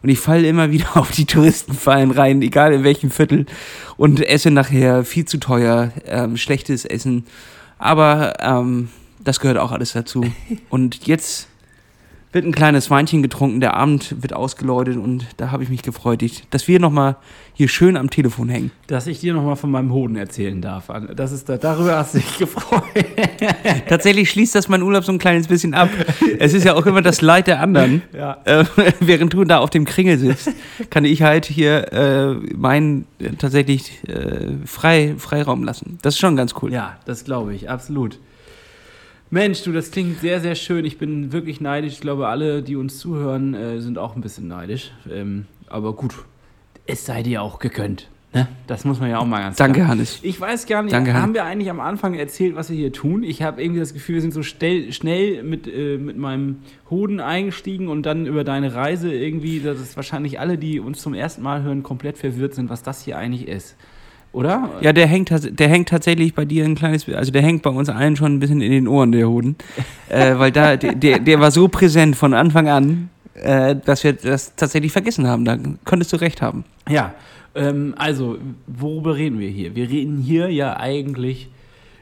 Und ich falle immer wieder [laughs] auf die Touristenfallen rein, egal in welchem Viertel und esse nachher viel zu teuer, ähm, schlechtes Essen. Aber ähm, das gehört auch alles dazu. Und jetzt wird ein kleines Weinchen getrunken, der Abend wird ausgeläutet und da habe ich mich gefreut, dass wir nochmal hier schön am Telefon hängen. Dass ich dir nochmal von meinem Hoden erzählen darf. Das ist da, darüber hast du dich gefreut. [laughs] Tatsächlich schließt das mein Urlaub so ein kleines bisschen ab. Es ist ja auch immer das Leid der anderen. Ja. Äh, [laughs] während du da auf dem Kringel sitzt, kann ich halt hier äh, meinen äh, tatsächlich äh, frei, Freiraum lassen. Das ist schon ganz cool. Ja, das glaube ich, absolut. Mensch, du, das klingt sehr, sehr schön. Ich bin wirklich neidisch. Ich glaube, alle, die uns zuhören, äh, sind auch ein bisschen neidisch. Ähm, aber gut, es sei dir auch gegönnt. Ne? Das muss man ja auch mal ganz Danke, klar. Hannes. Ich weiß gar nicht, Danke, haben wir eigentlich am Anfang erzählt, was wir hier tun? Ich habe irgendwie das Gefühl, wir sind so stell, schnell mit, äh, mit meinem Hoden eingestiegen und dann über deine Reise irgendwie, dass es wahrscheinlich alle, die uns zum ersten Mal hören, komplett verwirrt sind, was das hier eigentlich ist. Oder? Ja, der hängt, der hängt tatsächlich bei dir ein kleines, also der hängt bei uns allen schon ein bisschen in den Ohren, der Hoden. [laughs] äh, weil da, der, der, war so präsent von Anfang an. äh, dass wir das tatsächlich vergessen haben. Da könntest du recht haben. Ja, ähm, also, worüber reden wir hier? Wir reden hier ja eigentlich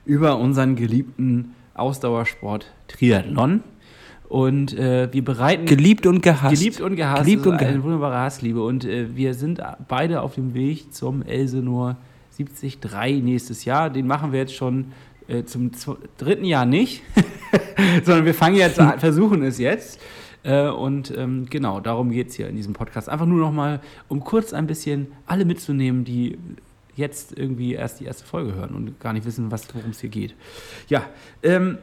über unseren geliebten Ausdauersport Triathlon. Und äh, wir bereiten. Geliebt und gehasst. Geliebt und gehasst. Geliebt und eine wunderbare Hassliebe. Und äh, wir sind beide auf dem Weg zum Elsenor 73 nächstes Jahr. Den machen wir jetzt schon äh, zum dritten Jahr nicht, [laughs] sondern wir fangen jetzt an, versuchen es jetzt. Äh, und ähm, genau, darum geht es hier in diesem Podcast. Einfach nur noch mal, um kurz ein bisschen alle mitzunehmen, die jetzt irgendwie erst die erste Folge hören und gar nicht wissen, worum es hier geht. Ja, ähm,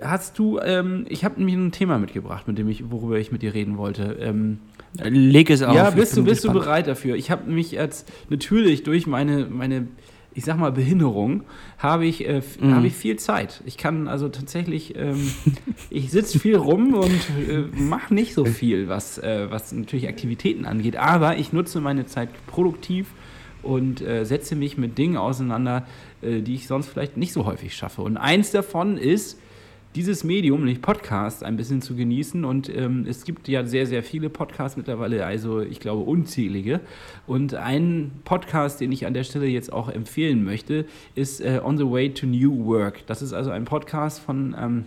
hast du, ähm, ich habe nämlich ein Thema mitgebracht, mit dem ich, worüber ich mit dir reden wollte. Ähm, Leg es auf. Ja, bist du, bist du bereit dafür? Ich habe mich jetzt natürlich durch meine, meine ich sag mal, Behinderung, habe ich, äh, mhm. habe ich viel Zeit. Ich kann also tatsächlich, ähm, [laughs] ich sitze viel rum und äh, mache nicht so viel, was, äh, was natürlich Aktivitäten angeht. Aber ich nutze meine Zeit produktiv und äh, setze mich mit Dingen auseinander, äh, die ich sonst vielleicht nicht so häufig schaffe. Und eins davon ist, dieses Medium, nämlich Podcast, ein bisschen zu genießen. Und ähm, es gibt ja sehr, sehr viele Podcasts mittlerweile, also ich glaube unzählige. Und ein Podcast, den ich an der Stelle jetzt auch empfehlen möchte, ist äh, On the Way to New Work. Das ist also ein Podcast von ähm,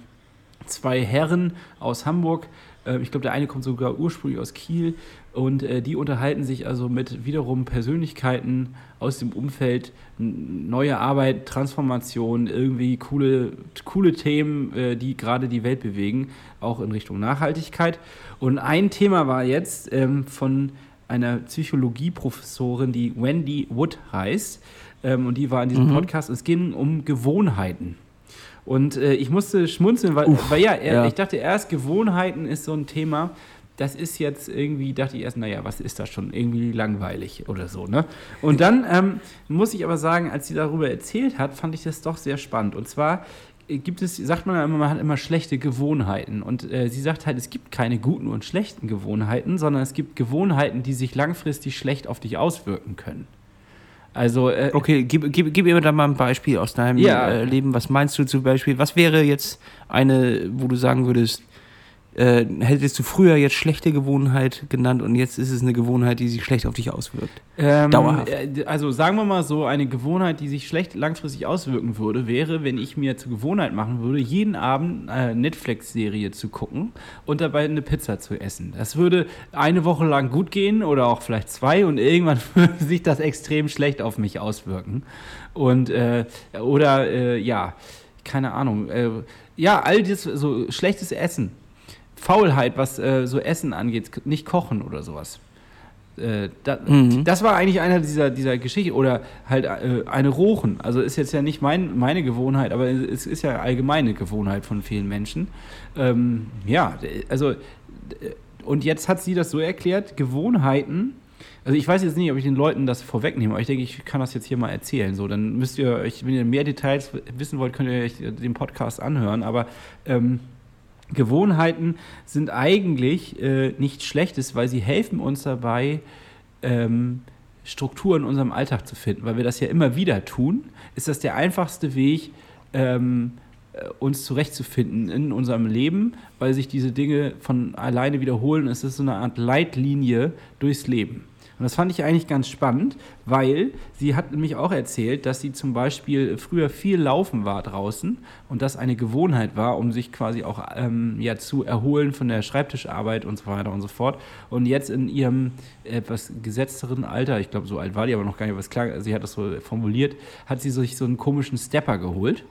zwei Herren aus Hamburg. Äh, ich glaube, der eine kommt sogar ursprünglich aus Kiel und äh, die unterhalten sich also mit wiederum Persönlichkeiten aus dem Umfeld, neue Arbeit, Transformation, irgendwie coole, coole Themen, äh, die gerade die Welt bewegen, auch in Richtung Nachhaltigkeit. Und ein Thema war jetzt ähm, von einer Psychologieprofessorin, die Wendy Wood heißt. Ähm, und die war in diesem mhm. Podcast. Es ging um Gewohnheiten. Und äh, ich musste schmunzeln, weil, Uff, weil ja, ja, ich dachte erst, Gewohnheiten ist so ein Thema, das ist jetzt irgendwie, dachte ich erst, naja, was ist das schon? Irgendwie langweilig oder so, ne? Und dann ähm, muss ich aber sagen, als sie darüber erzählt hat, fand ich das doch sehr spannend. Und zwar äh, gibt es, sagt man ja immer, man hat immer schlechte Gewohnheiten. Und äh, sie sagt halt, es gibt keine guten und schlechten Gewohnheiten, sondern es gibt Gewohnheiten, die sich langfristig schlecht auf dich auswirken können. Also, äh, okay, gib, gib, gib mir da mal ein Beispiel aus deinem ja. äh, Leben. Was meinst du zum Beispiel? Was wäre jetzt eine, wo du sagen würdest, äh, hättest du früher jetzt schlechte Gewohnheit genannt und jetzt ist es eine Gewohnheit, die sich schlecht auf dich auswirkt? Ähm, Dauerhaft. Äh, also sagen wir mal so, eine Gewohnheit, die sich schlecht langfristig auswirken würde, wäre, wenn ich mir zur Gewohnheit machen würde, jeden Abend eine Netflix-Serie zu gucken und dabei eine Pizza zu essen. Das würde eine Woche lang gut gehen oder auch vielleicht zwei und irgendwann [laughs] würde sich das extrem schlecht auf mich auswirken. Und äh, oder äh, ja, keine Ahnung. Äh, ja, all das so schlechtes Essen Faulheit, was äh, so Essen angeht, nicht kochen oder sowas. Äh, da, mhm. Das war eigentlich einer dieser, dieser Geschichten. Oder halt äh, eine Rochen. Also ist jetzt ja nicht mein, meine Gewohnheit, aber es ist ja allgemeine Gewohnheit von vielen Menschen. Ähm, ja, also und jetzt hat sie das so erklärt, Gewohnheiten. Also ich weiß jetzt nicht, ob ich den Leuten das vorwegnehme, aber ich denke, ich kann das jetzt hier mal erzählen. So, dann müsst ihr euch, wenn ihr mehr Details wissen wollt, könnt ihr euch den Podcast anhören. Aber ähm, Gewohnheiten sind eigentlich äh, nichts Schlechtes, weil sie helfen uns dabei, ähm, Struktur in unserem Alltag zu finden. Weil wir das ja immer wieder tun, ist das der einfachste Weg, ähm, äh, uns zurechtzufinden in unserem Leben, weil sich diese Dinge von alleine wiederholen. Es ist so eine Art Leitlinie durchs Leben. Und das fand ich eigentlich ganz spannend, weil sie hat nämlich auch erzählt, dass sie zum Beispiel früher viel laufen war draußen und das eine Gewohnheit war, um sich quasi auch ähm, ja, zu erholen von der Schreibtischarbeit und so weiter und so fort. Und jetzt in ihrem etwas gesetzteren Alter, ich glaube, so alt war die aber noch gar nicht, was klar, sie hat das so formuliert, hat sie sich so einen komischen Stepper geholt.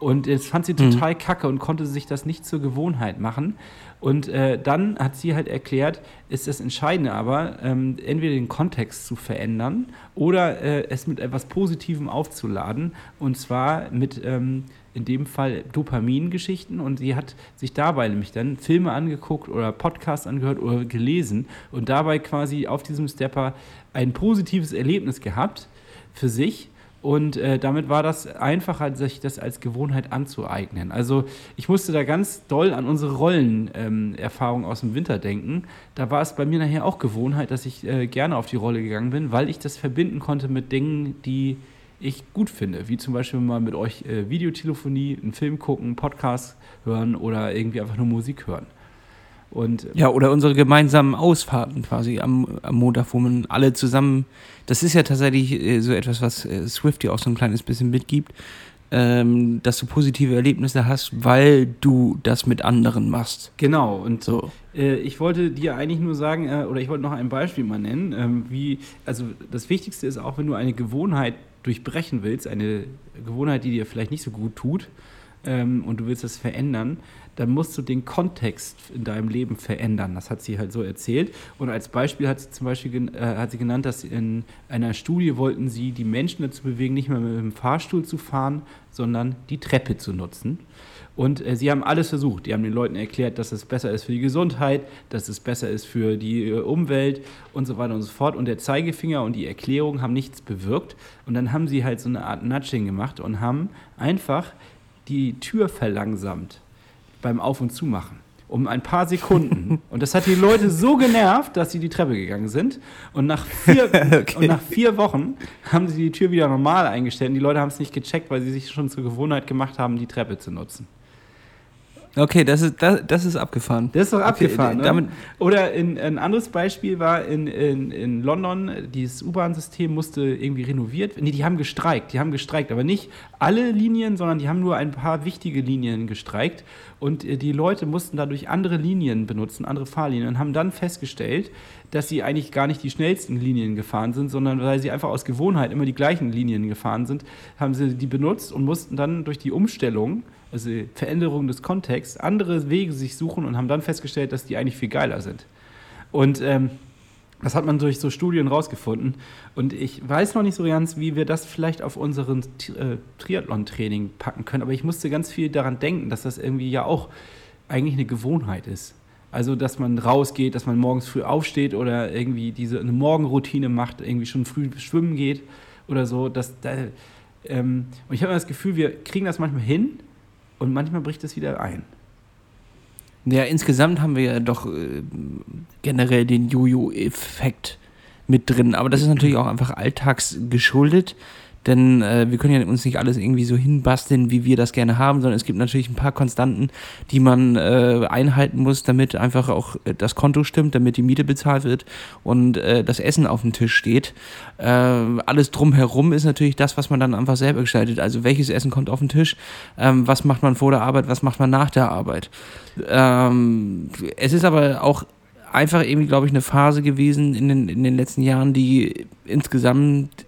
Und das fand sie total mhm. kacke und konnte sich das nicht zur Gewohnheit machen. Und äh, dann hat sie halt erklärt, ist das Entscheidende aber, ähm, entweder den Kontext zu verändern oder äh, es mit etwas Positivem aufzuladen. Und zwar mit ähm, in dem Fall Dopamingeschichten. Und sie hat sich dabei nämlich dann Filme angeguckt oder Podcasts angehört oder gelesen und dabei quasi auf diesem Stepper ein positives Erlebnis gehabt für sich und äh, damit war das einfacher, sich das als Gewohnheit anzueignen. Also ich musste da ganz doll an unsere Rollenerfahrung ähm, aus dem Winter denken. Da war es bei mir nachher auch Gewohnheit, dass ich äh, gerne auf die Rolle gegangen bin, weil ich das verbinden konnte mit Dingen, die ich gut finde. Wie zum Beispiel mal mit euch äh, Videotelefonie, einen Film gucken, Podcast hören oder irgendwie einfach nur Musik hören. Und ja, oder unsere gemeinsamen Ausfahrten quasi am, am Montag, wo man alle zusammen, das ist ja tatsächlich äh, so etwas, was äh, Swift ja auch so ein kleines bisschen mitgibt, ähm, dass du positive Erlebnisse hast, weil du das mit anderen machst. Genau, und so. Äh, ich wollte dir eigentlich nur sagen, äh, oder ich wollte noch ein Beispiel mal nennen, ähm, wie, also das Wichtigste ist auch, wenn du eine Gewohnheit durchbrechen willst, eine Gewohnheit, die dir vielleicht nicht so gut tut, ähm, und du willst das verändern, dann musst du den Kontext in deinem Leben verändern. Das hat sie halt so erzählt. Und als Beispiel hat sie zum Beispiel äh, hat sie genannt, dass in einer Studie wollten sie die Menschen dazu bewegen, nicht mehr mit dem Fahrstuhl zu fahren, sondern die Treppe zu nutzen. Und äh, sie haben alles versucht. Die haben den Leuten erklärt, dass es besser ist für die Gesundheit, dass es besser ist für die äh, Umwelt und so weiter und so fort. Und der Zeigefinger und die Erklärung haben nichts bewirkt. Und dann haben sie halt so eine Art Nudging gemacht und haben einfach die Tür verlangsamt beim Auf- und Zumachen. Um ein paar Sekunden. [laughs] Und das hat die Leute so genervt, dass sie die Treppe gegangen sind. Und nach vier, [laughs] okay. und nach vier Wochen haben sie die Tür wieder normal eingestellt. Und die Leute haben es nicht gecheckt, weil sie sich schon zur Gewohnheit gemacht haben, die Treppe zu nutzen. Okay, das ist, das, das ist abgefahren. Das ist doch okay, abgefahren. Ne? Oder in, ein anderes Beispiel war in, in, in London, dieses U-Bahn-System musste irgendwie renoviert Nee, die haben gestreikt. Die haben gestreikt, aber nicht alle Linien, sondern die haben nur ein paar wichtige Linien gestreikt. Und äh, die Leute mussten dadurch andere Linien benutzen, andere Fahrlinien, und haben dann festgestellt, dass sie eigentlich gar nicht die schnellsten Linien gefahren sind, sondern weil sie einfach aus Gewohnheit immer die gleichen Linien gefahren sind, haben sie die benutzt und mussten dann durch die Umstellung also Veränderung des Kontexts, andere Wege sich suchen und haben dann festgestellt, dass die eigentlich viel geiler sind. Und ähm, das hat man durch so Studien rausgefunden. Und ich weiß noch nicht so ganz, wie wir das vielleicht auf unseren äh, Triathlon-Training packen können. Aber ich musste ganz viel daran denken, dass das irgendwie ja auch eigentlich eine Gewohnheit ist. Also, dass man rausgeht, dass man morgens früh aufsteht oder irgendwie diese eine Morgenroutine macht, irgendwie schon früh schwimmen geht oder so. Dass, da, ähm, und ich habe das Gefühl, wir kriegen das manchmal hin, und manchmal bricht es wieder ein. Ja, insgesamt haben wir ja doch äh, generell den Jojo-Effekt mit drin. Aber das ist natürlich auch einfach alltagsgeschuldet. Denn äh, wir können ja uns nicht alles irgendwie so hinbasteln, wie wir das gerne haben, sondern es gibt natürlich ein paar Konstanten, die man äh, einhalten muss, damit einfach auch äh, das Konto stimmt, damit die Miete bezahlt wird und äh, das Essen auf dem Tisch steht. Äh, alles drumherum ist natürlich das, was man dann einfach selber gestaltet. Also welches Essen kommt auf den Tisch, ähm, was macht man vor der Arbeit, was macht man nach der Arbeit. Ähm, es ist aber auch einfach irgendwie, glaube ich, eine Phase gewesen in den, in den letzten Jahren, die insgesamt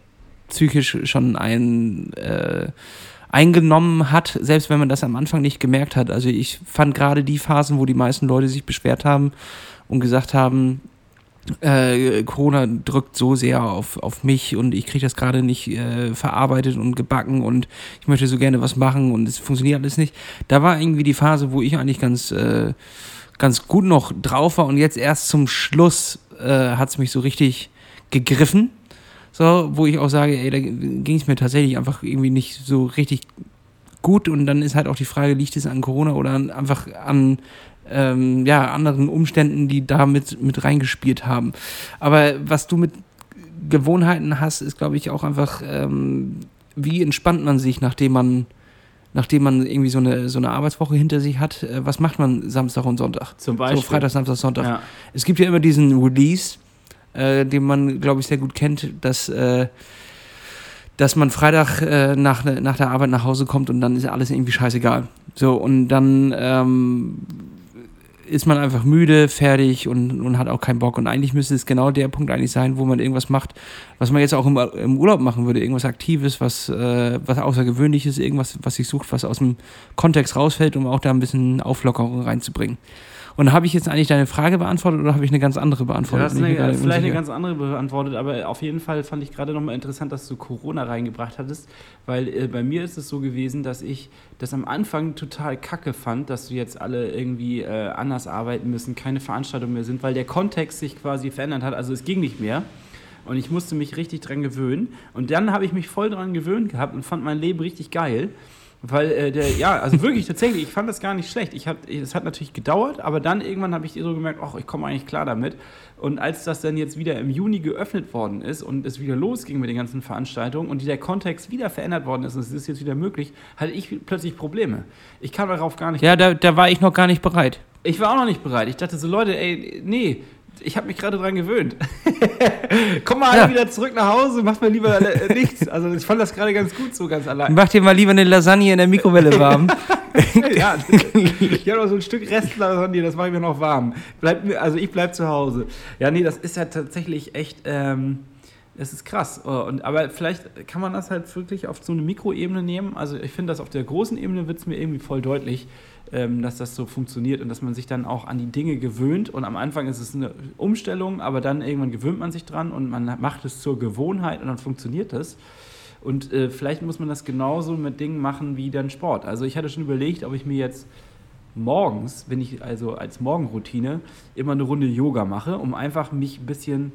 psychisch schon ein, äh, eingenommen hat, selbst wenn man das am Anfang nicht gemerkt hat. Also ich fand gerade die Phasen, wo die meisten Leute sich beschwert haben und gesagt haben, äh, Corona drückt so sehr auf, auf mich und ich kriege das gerade nicht äh, verarbeitet und gebacken und ich möchte so gerne was machen und es funktioniert alles nicht. Da war irgendwie die Phase, wo ich eigentlich ganz, äh, ganz gut noch drauf war und jetzt erst zum Schluss äh, hat es mich so richtig gegriffen so, wo ich auch sage, ey, da ging es mir tatsächlich einfach irgendwie nicht so richtig gut und dann ist halt auch die Frage, liegt es an Corona oder an, einfach an ähm, ja, anderen Umständen, die da mit, mit reingespielt haben. Aber was du mit Gewohnheiten hast, ist, glaube ich, auch einfach, ähm, wie entspannt man sich, nachdem man, nachdem man irgendwie so eine, so eine Arbeitswoche hinter sich hat. Äh, was macht man Samstag und Sonntag? Zum Beispiel. So Freitag, Samstag, Sonntag. Ja. Es gibt ja immer diesen Release, äh, den man, glaube ich, sehr gut kennt, dass, äh, dass man Freitag äh, nach, nach der Arbeit nach Hause kommt und dann ist alles irgendwie scheißegal. So, und dann ähm, ist man einfach müde, fertig und, und hat auch keinen Bock. Und eigentlich müsste es genau der Punkt eigentlich sein, wo man irgendwas macht, was man jetzt auch im, im Urlaub machen würde. Irgendwas Aktives, was, äh, was Außergewöhnliches, irgendwas, was sich sucht, was aus dem Kontext rausfällt, um auch da ein bisschen Auflockerung reinzubringen. Und habe ich jetzt eigentlich deine Frage beantwortet oder habe ich eine ganz andere beantwortet? Du hast eine, vielleicht eine ganz andere beantwortet, aber auf jeden Fall fand ich gerade nochmal interessant, dass du Corona reingebracht hattest, weil äh, bei mir ist es so gewesen, dass ich das am Anfang total kacke fand, dass wir jetzt alle irgendwie äh, anders arbeiten müssen, keine Veranstaltungen mehr sind, weil der Kontext sich quasi verändert hat. Also es ging nicht mehr. Und ich musste mich richtig dran gewöhnen. Und dann habe ich mich voll dran gewöhnt gehabt und fand mein Leben richtig geil. Weil äh, der, ja, also wirklich tatsächlich, ich fand das gar nicht schlecht. Ich hab, es hat natürlich gedauert, aber dann irgendwann habe ich so gemerkt, ach, ich komme eigentlich klar damit. Und als das dann jetzt wieder im Juni geöffnet worden ist und es wieder losging mit den ganzen Veranstaltungen und der Kontext wieder verändert worden ist und es ist jetzt wieder möglich, hatte ich plötzlich Probleme. Ich kam darauf gar nicht. Ja, da, da war ich noch gar nicht bereit. Ich war auch noch nicht bereit. Ich dachte so, Leute, ey, nee, ich habe mich gerade dran gewöhnt. [laughs] Komm mal ja. wieder zurück nach Hause, mach mir lieber äh, [laughs] nichts. Also ich fand das gerade ganz gut so ganz allein. Mach dir mal lieber eine Lasagne in der Mikrowelle warm. [laughs] ja, ich habe noch so ein Stück Restlasagne, das mache ich mir noch warm. Bleib, also ich bleib zu Hause. Ja, nee, das ist ja tatsächlich echt, ähm, das ist krass. Oh, und, aber vielleicht kann man das halt wirklich auf so eine Mikroebene nehmen. Also ich finde, dass auf der großen Ebene wird es mir irgendwie voll deutlich ähm, dass das so funktioniert und dass man sich dann auch an die Dinge gewöhnt. Und am Anfang ist es eine Umstellung, aber dann irgendwann gewöhnt man sich dran und man macht es zur Gewohnheit und dann funktioniert das. Und äh, vielleicht muss man das genauso mit Dingen machen wie dann Sport. Also ich hatte schon überlegt, ob ich mir jetzt morgens, wenn ich also als Morgenroutine immer eine Runde Yoga mache, um einfach mich ein bisschen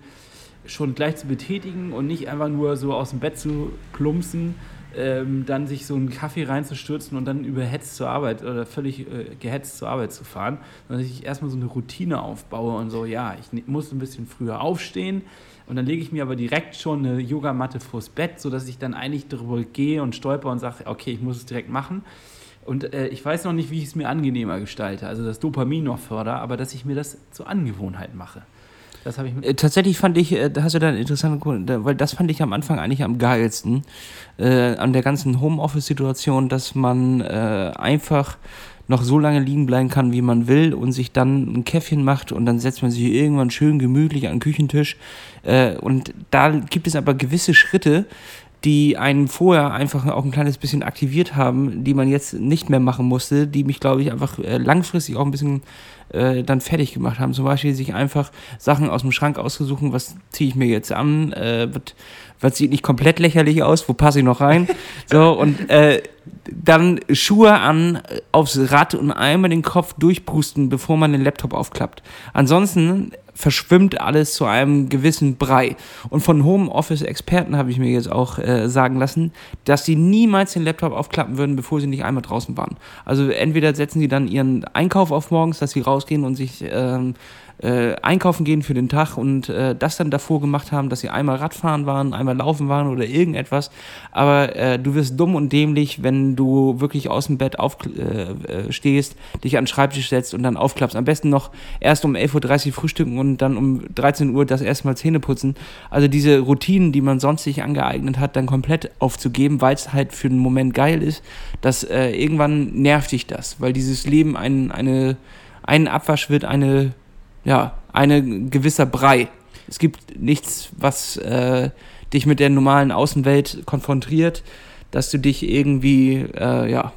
schon gleich zu betätigen und nicht einfach nur so aus dem Bett zu plumpsen, ähm, dann sich so einen Kaffee reinzustürzen und dann überhetzt zur Arbeit oder völlig äh, gehetzt zur Arbeit zu fahren, sondern dass ich erstmal so eine Routine aufbaue und so, ja, ich muss ein bisschen früher aufstehen und dann lege ich mir aber direkt schon eine Yogamatte vors Bett, sodass ich dann eigentlich darüber gehe und stolper und sage, okay, ich muss es direkt machen. Und äh, ich weiß noch nicht, wie ich es mir angenehmer gestalte, also das Dopamin noch fördere, aber dass ich mir das zur Angewohnheit mache. Das habe ich äh, Tatsächlich fand ich, äh, da hast du da einen interessanten weil das fand ich am Anfang eigentlich am geilsten äh, an der ganzen Homeoffice-Situation, dass man äh, einfach noch so lange liegen bleiben kann, wie man will und sich dann ein Käffchen macht und dann setzt man sich irgendwann schön gemütlich an den Küchentisch. Äh, und da gibt es aber gewisse Schritte, die einen vorher einfach auch ein kleines bisschen aktiviert haben, die man jetzt nicht mehr machen musste, die mich, glaube ich, einfach äh, langfristig auch ein bisschen äh, dann fertig gemacht haben. Zum Beispiel sich einfach Sachen aus dem Schrank ausgesuchen, was ziehe ich mir jetzt an, äh, was, was sieht nicht komplett lächerlich aus, wo passe ich noch rein. [laughs] So, und äh, dann Schuhe an, aufs Rad und einmal den Kopf durchpusten, bevor man den Laptop aufklappt. Ansonsten verschwimmt alles zu einem gewissen Brei. Und von Homeoffice-Experten habe ich mir jetzt auch äh, sagen lassen, dass sie niemals den Laptop aufklappen würden, bevor sie nicht einmal draußen waren. Also entweder setzen sie dann ihren Einkauf auf morgens, dass sie rausgehen und sich ähm, äh, einkaufen gehen für den Tag und äh, das dann davor gemacht haben, dass sie einmal Radfahren waren, einmal laufen waren oder irgendetwas. Aber äh, du wirst dumm und dämlich, wenn du wirklich aus dem Bett aufstehst, äh, äh, dich an den Schreibtisch setzt und dann aufklappst. Am besten noch erst um 11.30 Uhr frühstücken und dann um 13 Uhr das erste Mal Zähne putzen. Also diese Routinen, die man sonst sich angeeignet hat, dann komplett aufzugeben, weil es halt für einen Moment geil ist, dass äh, irgendwann nervt dich das, weil dieses Leben ein, eine, ein Abwasch wird eine ja, ein gewisser Brei. Es gibt nichts, was äh, dich mit der normalen Außenwelt konfrontiert, dass du dich irgendwie, äh, ja,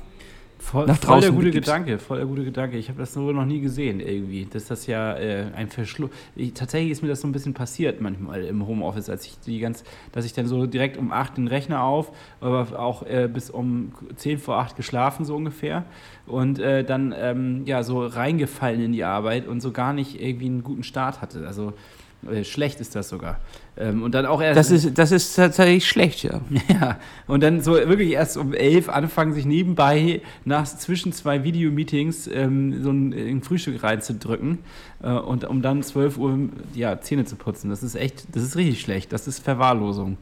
Voll, nach voll der gute. Gedanke, voll der gute Gedanke. Ich habe das so noch nie gesehen irgendwie. Dass das ja äh, ein Verschluss. Tatsächlich ist mir das so ein bisschen passiert manchmal im Homeoffice, als ich die ganz, dass ich dann so direkt um 8 den Rechner auf, aber auch äh, bis um 10 vor 8 geschlafen, so ungefähr. Und äh, dann ähm, ja so reingefallen in die Arbeit und so gar nicht irgendwie einen guten Start hatte. Also äh, schlecht ist das sogar. Ähm, und dann auch erst. Das ist, das ist tatsächlich schlecht, ja. [laughs] Ja. Und dann so wirklich erst um elf anfangen, sich nebenbei nach zwischen zwei Videomeetings ähm, so ein, ein, Frühstück reinzudrücken äh, und um dann zwölf Uhr ja, Zähne zu putzen. Das ist echt, das ist richtig schlecht. Das ist Verwahrlosung.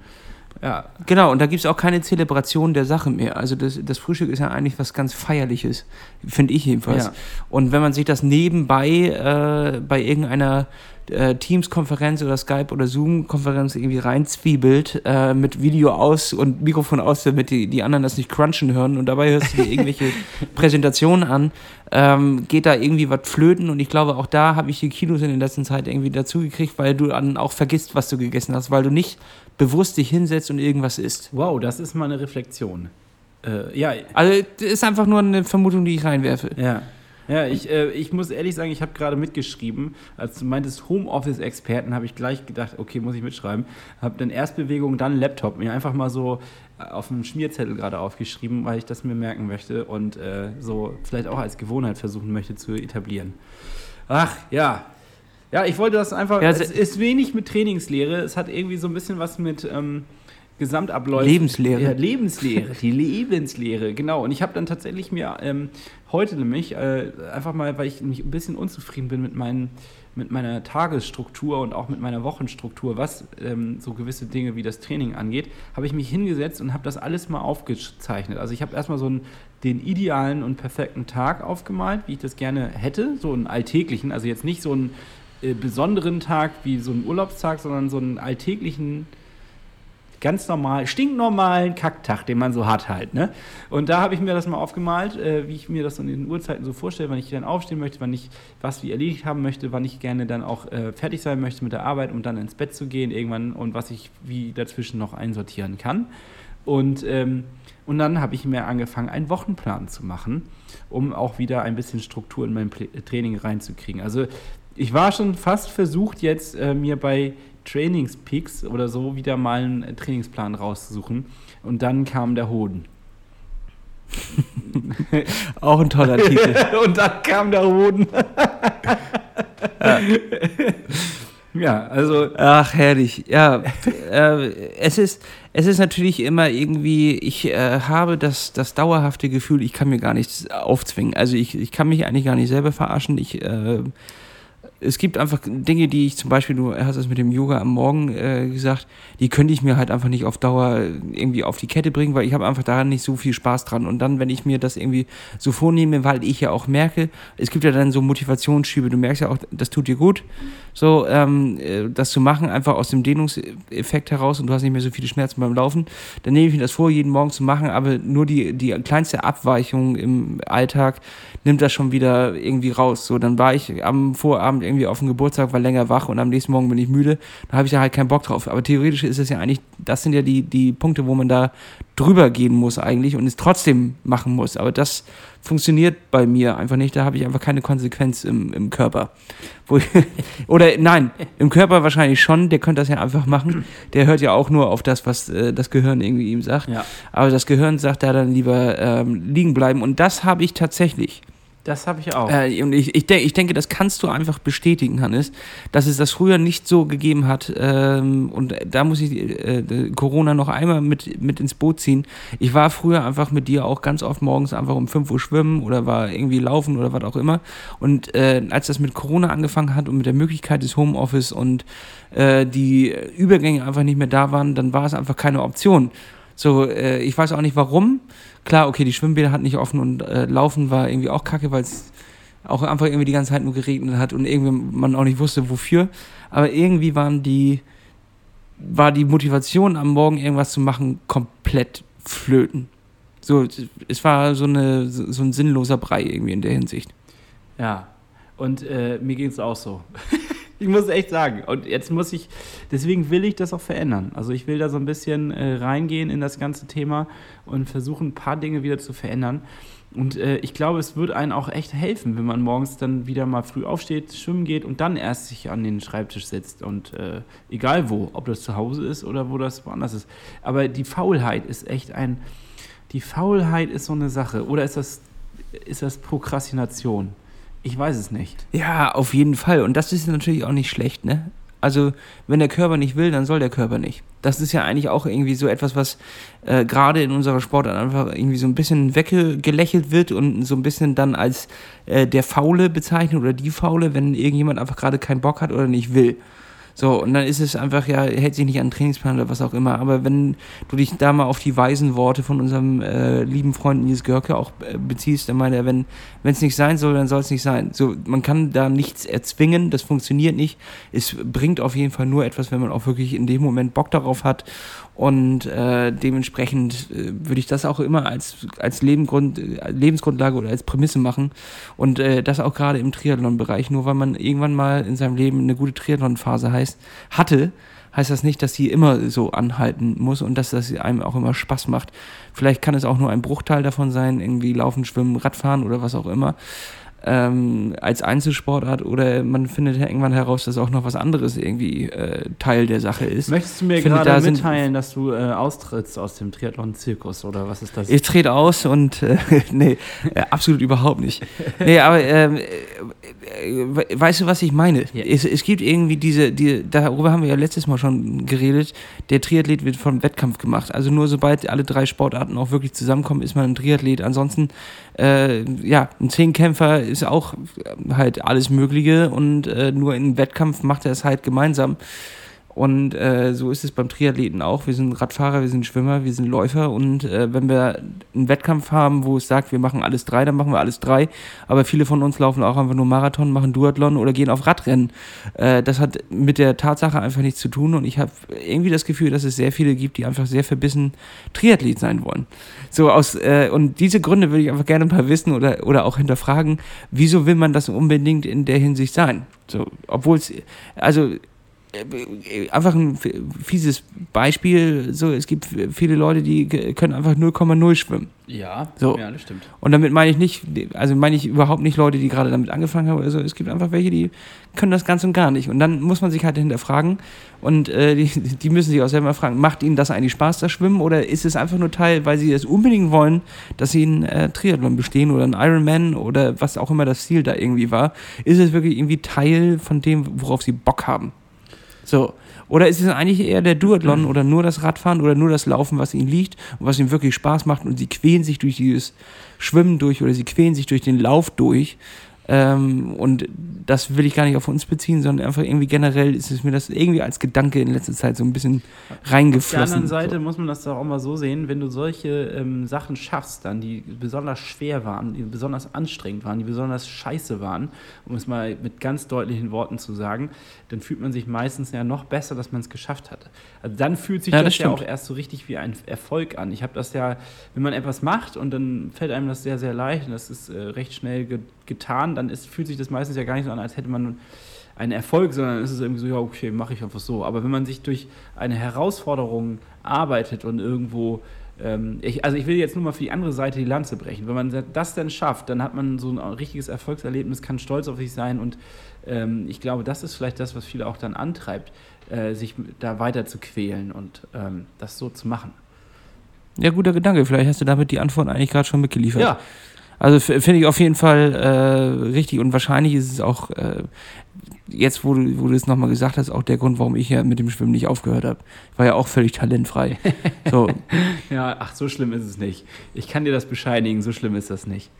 Ja. Genau, und da gibt es auch keine Zelebration der Sache mehr. Also das, das Frühstück ist ja eigentlich was ganz Feierliches, finde ich jedenfalls. Ja. Und wenn man sich das nebenbei äh, bei irgendeiner äh, Teams-Konferenz oder Skype- oder Zoom-Konferenz irgendwie reinzwiebelt äh, mit Video aus und Mikrofon aus, damit die, die anderen das nicht crunchen hören und dabei hörst du dir irgendwelche [laughs] Präsentationen an, ähm, geht da irgendwie was flöten und ich glaube, auch da habe ich die Kilos in der letzten Zeit irgendwie dazu gekriegt, weil du dann auch vergisst, was du gegessen hast, weil du nicht bewusst dich hinsetzt und irgendwas isst. Wow, das ist mal eine Reflexion. Äh, ja. Also, das ist einfach nur eine Vermutung, die ich reinwerfe. Ja. Ja, ich, äh, ich muss ehrlich sagen, ich habe gerade mitgeschrieben. Als du meintest Homeoffice-Experten, habe ich gleich gedacht, okay, muss ich mitschreiben. Habe dann Erstbewegung, dann Laptop. Mir einfach mal so äh, auf einem Schmierzettel gerade aufgeschrieben, weil ich das mir merken möchte und äh, so vielleicht auch als Gewohnheit versuchen möchte zu etablieren. Ach, ja. Ja, ich wollte das einfach. Ja, es ist wenig mit Trainingslehre. Es hat irgendwie so ein bisschen was mit. Ähm, Gesamtabläufe. Lebenslehre. Ja, Lebenslehre, die Lebenslehre, genau. Und ich habe dann tatsächlich mir ähm, heute nämlich äh, einfach mal, weil ich mich ein bisschen unzufrieden bin mit meinen mit meiner Tagesstruktur und auch mit meiner Wochenstruktur, was ähm, so gewisse Dinge wie das Training angeht, habe ich mich hingesetzt und habe das alles mal aufgezeichnet. Also ich habe erstmal so einen, den idealen und perfekten Tag aufgemalt, wie ich das gerne hätte, so einen alltäglichen, also jetzt nicht so einen äh, besonderen Tag wie so einen Urlaubstag, sondern so einen alltäglichen ganz normal, stinknormalen Kacktag, den man so hat halt. Ne? Und da habe ich mir das mal aufgemalt, äh, wie ich mir das in den Uhrzeiten so vorstelle, wann ich dann aufstehen möchte, wann ich was wie erledigt haben möchte, wann ich gerne dann auch äh, fertig sein möchte mit der Arbeit, um dann ins Bett zu gehen irgendwann und was ich wie dazwischen noch einsortieren kann. Und, ähm, und dann habe ich mir angefangen, einen Wochenplan zu machen, um auch wieder ein bisschen Struktur in mein Training reinzukriegen. Also ich war schon fast versucht, jetzt äh, mir bei Trainingspeaks oder so wieder mal einen Trainingsplan rauszusuchen. Und dann kam der Hoden. [laughs] Auch ein toller Titel. [laughs] Und dann kam der Hoden. ja. [laughs] ja, also. Ach, herrlich. Ja, äh, es, ist, es ist natürlich immer irgendwie, ich äh, habe das, das dauerhafte Gefühl, ich kann mir gar nichts aufzwingen. Also ich, ich kann mich eigentlich gar nicht selber verarschen. Ich. Äh, es gibt einfach Dinge, die ich zum Beispiel, du hast es mit dem Yoga am Morgen äh, gesagt, die könnte ich mir halt einfach nicht auf Dauer irgendwie auf die Kette bringen, weil ich habe einfach daran nicht so viel Spaß dran. Und dann, wenn ich mir das irgendwie so vornehme, weil ich ja auch merke, es gibt ja dann so Motivationsschübe, du merkst ja auch, das tut dir gut, so ähm, äh, das zu machen, einfach aus dem Dehnungseffekt heraus und du hast nicht mehr so viele Schmerzen beim Laufen, dann nehme ich mir das vor, jeden Morgen zu machen, aber nur die, die kleinste Abweichung im Alltag nimmt das schon wieder irgendwie raus. So, dann war ich am Vorabend irgendwie auf dem Geburtstag, war länger wach und am nächsten Morgen bin ich müde. Da habe ich ja halt keinen Bock drauf. Aber theoretisch ist es ja eigentlich, das sind ja die, die Punkte, wo man da drüber gehen muss eigentlich und es trotzdem machen muss. Aber das funktioniert bei mir einfach nicht. Da habe ich einfach keine Konsequenz im, im Körper. Ich, [laughs] oder nein, im Körper wahrscheinlich schon. Der könnte das ja einfach machen. Der hört ja auch nur auf das, was äh, das Gehirn irgendwie ihm sagt. Ja. Aber das Gehirn sagt da dann lieber ähm, liegen bleiben. Und das habe ich tatsächlich. Das habe ich auch. Äh, und ich, ich, denk, ich denke, das kannst du einfach bestätigen, Hannes, dass es das früher nicht so gegeben hat. Ähm, und da muss ich äh, Corona noch einmal mit, mit ins Boot ziehen. Ich war früher einfach mit dir auch ganz oft morgens einfach um 5 Uhr schwimmen oder war irgendwie laufen oder was auch immer. Und äh, als das mit Corona angefangen hat und mit der Möglichkeit des Homeoffice und äh, die Übergänge einfach nicht mehr da waren, dann war es einfach keine Option. So, äh, ich weiß auch nicht warum. Klar, okay, die Schwimmbäder hatten nicht offen und äh, Laufen war irgendwie auch kacke, weil es auch einfach irgendwie die ganze Zeit nur geregnet hat und irgendwie man auch nicht wusste, wofür. Aber irgendwie waren die, war die Motivation am Morgen irgendwas zu machen komplett flöten. So, es war so, eine, so ein sinnloser Brei irgendwie in der Hinsicht. Ja, und äh, mir ging es auch so. [laughs] [laughs] Ich muss echt sagen. Und jetzt muss ich, deswegen will ich das auch verändern. Also ich will da so ein bisschen äh, reingehen in das ganze Thema und versuchen, ein paar Dinge wieder zu verändern. Und äh, ich glaube, es wird einen auch echt helfen, wenn man morgens dann wieder mal früh aufsteht, schwimmen geht und dann erst sich an den Schreibtisch setzt. Und äh, egal wo, ob das zu Hause ist oder wo das woanders ist. Aber die Faulheit ist echt ein. Die Faulheit ist so eine Sache. Oder ist das, ist das Prokrastination? Ich weiß es nicht. Ja, auf jeden Fall. Und das ist natürlich auch nicht schlecht, ne? Also, wenn der Körper nicht will, dann soll der Körper nicht. Das ist ja eigentlich auch irgendwie so etwas, was äh, gerade in unserer Sportart einfach irgendwie so ein bisschen weggelächelt wird und so ein bisschen dann als äh, der Faule bezeichnet oder die Faule, wenn irgendjemand einfach gerade keinen Bock hat oder nicht will. So, und dann ist es einfach, ja, hält sich nicht an den Trainingsplan oder was auch immer. Aber wenn du dich da mal auf die weisen Worte von unserem äh, lieben Freund Nils Görke auch äh, beziehst, dann meint er, wenn es nicht sein soll, dann soll es nicht sein. So, man kann da nichts erzwingen, das funktioniert nicht. Es bringt auf jeden Fall nur etwas, wenn man auch wirklich in dem Moment Bock darauf hat und äh, dementsprechend äh, würde ich das auch immer als, als Lebengrund, äh, Lebensgrundlage oder als Prämisse machen. Und das auch gerade im Triathlon-Bereich. Nur weil man irgendwann mal in seinem Leben eine gute Triathlon-Phase heißt, hatte, heißt das nicht, dass sie immer so anhalten muss und dass das einem auch immer Spaß macht. Vielleicht kann es auch nur ein Bruchteil davon sein, irgendwie laufen, schwimmen, Radfahren oder was auch immer ähm, als Einzelsportart oder man findet irgendwann heraus, dass auch noch was anderes irgendwie äh, Teil der Sache ist. Möchtest du mir Finde, gerade da mitteilen, dass du äh, austrittst aus dem Triathlon-Zirkus oder was ist das? Ich trete aus und äh, [laughs] nee, äh, absolut überhaupt nicht. Nee, aber ähm, äh, weißt du, was ich meine? Ja. Es, es gibt irgendwie diese, die, darüber haben wir ja letztes Mal schon geredet, der Triathlet wird vom Wettkampf gemacht. Also nur sobald alle drei Sportarten auch wirklich zusammenkommen, ist man ein Triathlet. Ansonsten, äh, ja, ein Zehnkämpfer ist auch halt alles Mögliche und äh, nur im Wettkampf macht er es halt gemeinsam. Und äh, so ist es beim Triathleten auch. Wir sind Radfahrer, wir sind Schwimmer, wir sind Läufer. Und äh, wenn wir einen Wettkampf haben, wo es sagt, wir machen alles drei, dann machen wir alles drei. Aber viele von uns laufen auch einfach nur Marathon, machen Duathlon oder gehen auf Radrennen. Äh, das hat mit der Tatsache einfach nichts zu tun. Und ich habe irgendwie das Gefühl, dass es sehr viele gibt, die einfach sehr verbissen Triathlet sein wollen. So aus, äh, und diese Gründe würde ich einfach gerne mal wissen oder, oder auch hinterfragen, wieso will man das unbedingt in der Hinsicht sein? So, obwohl es, also einfach ein fieses Beispiel, so es gibt viele Leute, die können einfach 0,0 schwimmen. Ja, so. ja, das stimmt. Und damit meine ich nicht, also meine ich überhaupt nicht Leute, die gerade damit angefangen haben. Also es gibt einfach welche, die können das ganz und gar nicht. Und dann muss man sich halt hinterfragen und äh, die, [laughs] die müssen sich auch selber fragen, macht ihnen das eigentlich Spaß, das Schwimmen, oder ist es einfach nur Teil, weil sie es unbedingt wollen, dass sie einen äh, Triathlon bestehen oder einen Ironman oder was auch immer das Ziel da irgendwie war? Ist es wirklich irgendwie Teil von dem, worauf sie Bock haben? So. Oder ist es eigentlich eher der Duathlon oder nur das Radfahren oder nur das Laufen, was ihnen liegt und was ihnen wirklich Spaß macht und sie quälen sich durch dieses Schwimmen durch oder sie quälen sich durch den Lauf durch ähm, und das will ich gar nicht auf uns beziehen, sondern einfach irgendwie generell ist es mir das irgendwie als Gedanke in letzter Zeit so ein bisschen reingeflossen. Auf der anderen Seite so. muss man das doch auch mal so sehen, wenn du solche ähm, Sachen schaffst, dann die besonders schwer waren, die besonders anstrengend waren, die besonders scheiße waren, um es mal mit ganz deutlichen Worten zu sagen, dann fühlt man sich meistens ja noch besser, dass man es geschafft hat. Also dann fühlt sich ja, das, das ja auch erst so richtig wie ein Erfolg an. Ich habe das ja, wenn man etwas macht und dann fällt einem das sehr, sehr leicht und das ist äh, recht schnell ge getan, dann ist, fühlt sich das meistens ja gar nicht so an, als hätte man einen Erfolg, sondern es ist irgendwie so, ja, okay, mache ich einfach so. Aber wenn man sich durch eine Herausforderung arbeitet und irgendwo, ähm, ich, also ich will jetzt nur mal für die andere Seite die Lanze brechen. Wenn man das dann schafft, dann hat man so ein richtiges Erfolgserlebnis, kann stolz auf sich sein und ähm, ich glaube, das ist vielleicht das, was viele auch dann antreibt, äh, sich da weiter zu quälen und ähm, das so zu machen. Ja, guter Gedanke. Vielleicht hast du damit die Antwort eigentlich gerade schon mitgeliefert. Ja, also finde ich auf jeden Fall äh, richtig und wahrscheinlich ist es auch, äh, jetzt wo du, wo du es nochmal gesagt hast, auch der Grund, warum ich ja mit dem Schwimmen nicht aufgehört habe. Ich war ja auch völlig talentfrei. [laughs] So. ja, ach, so schlimm ist es nicht. Ich kann dir das bescheinigen, so schlimm ist das nicht.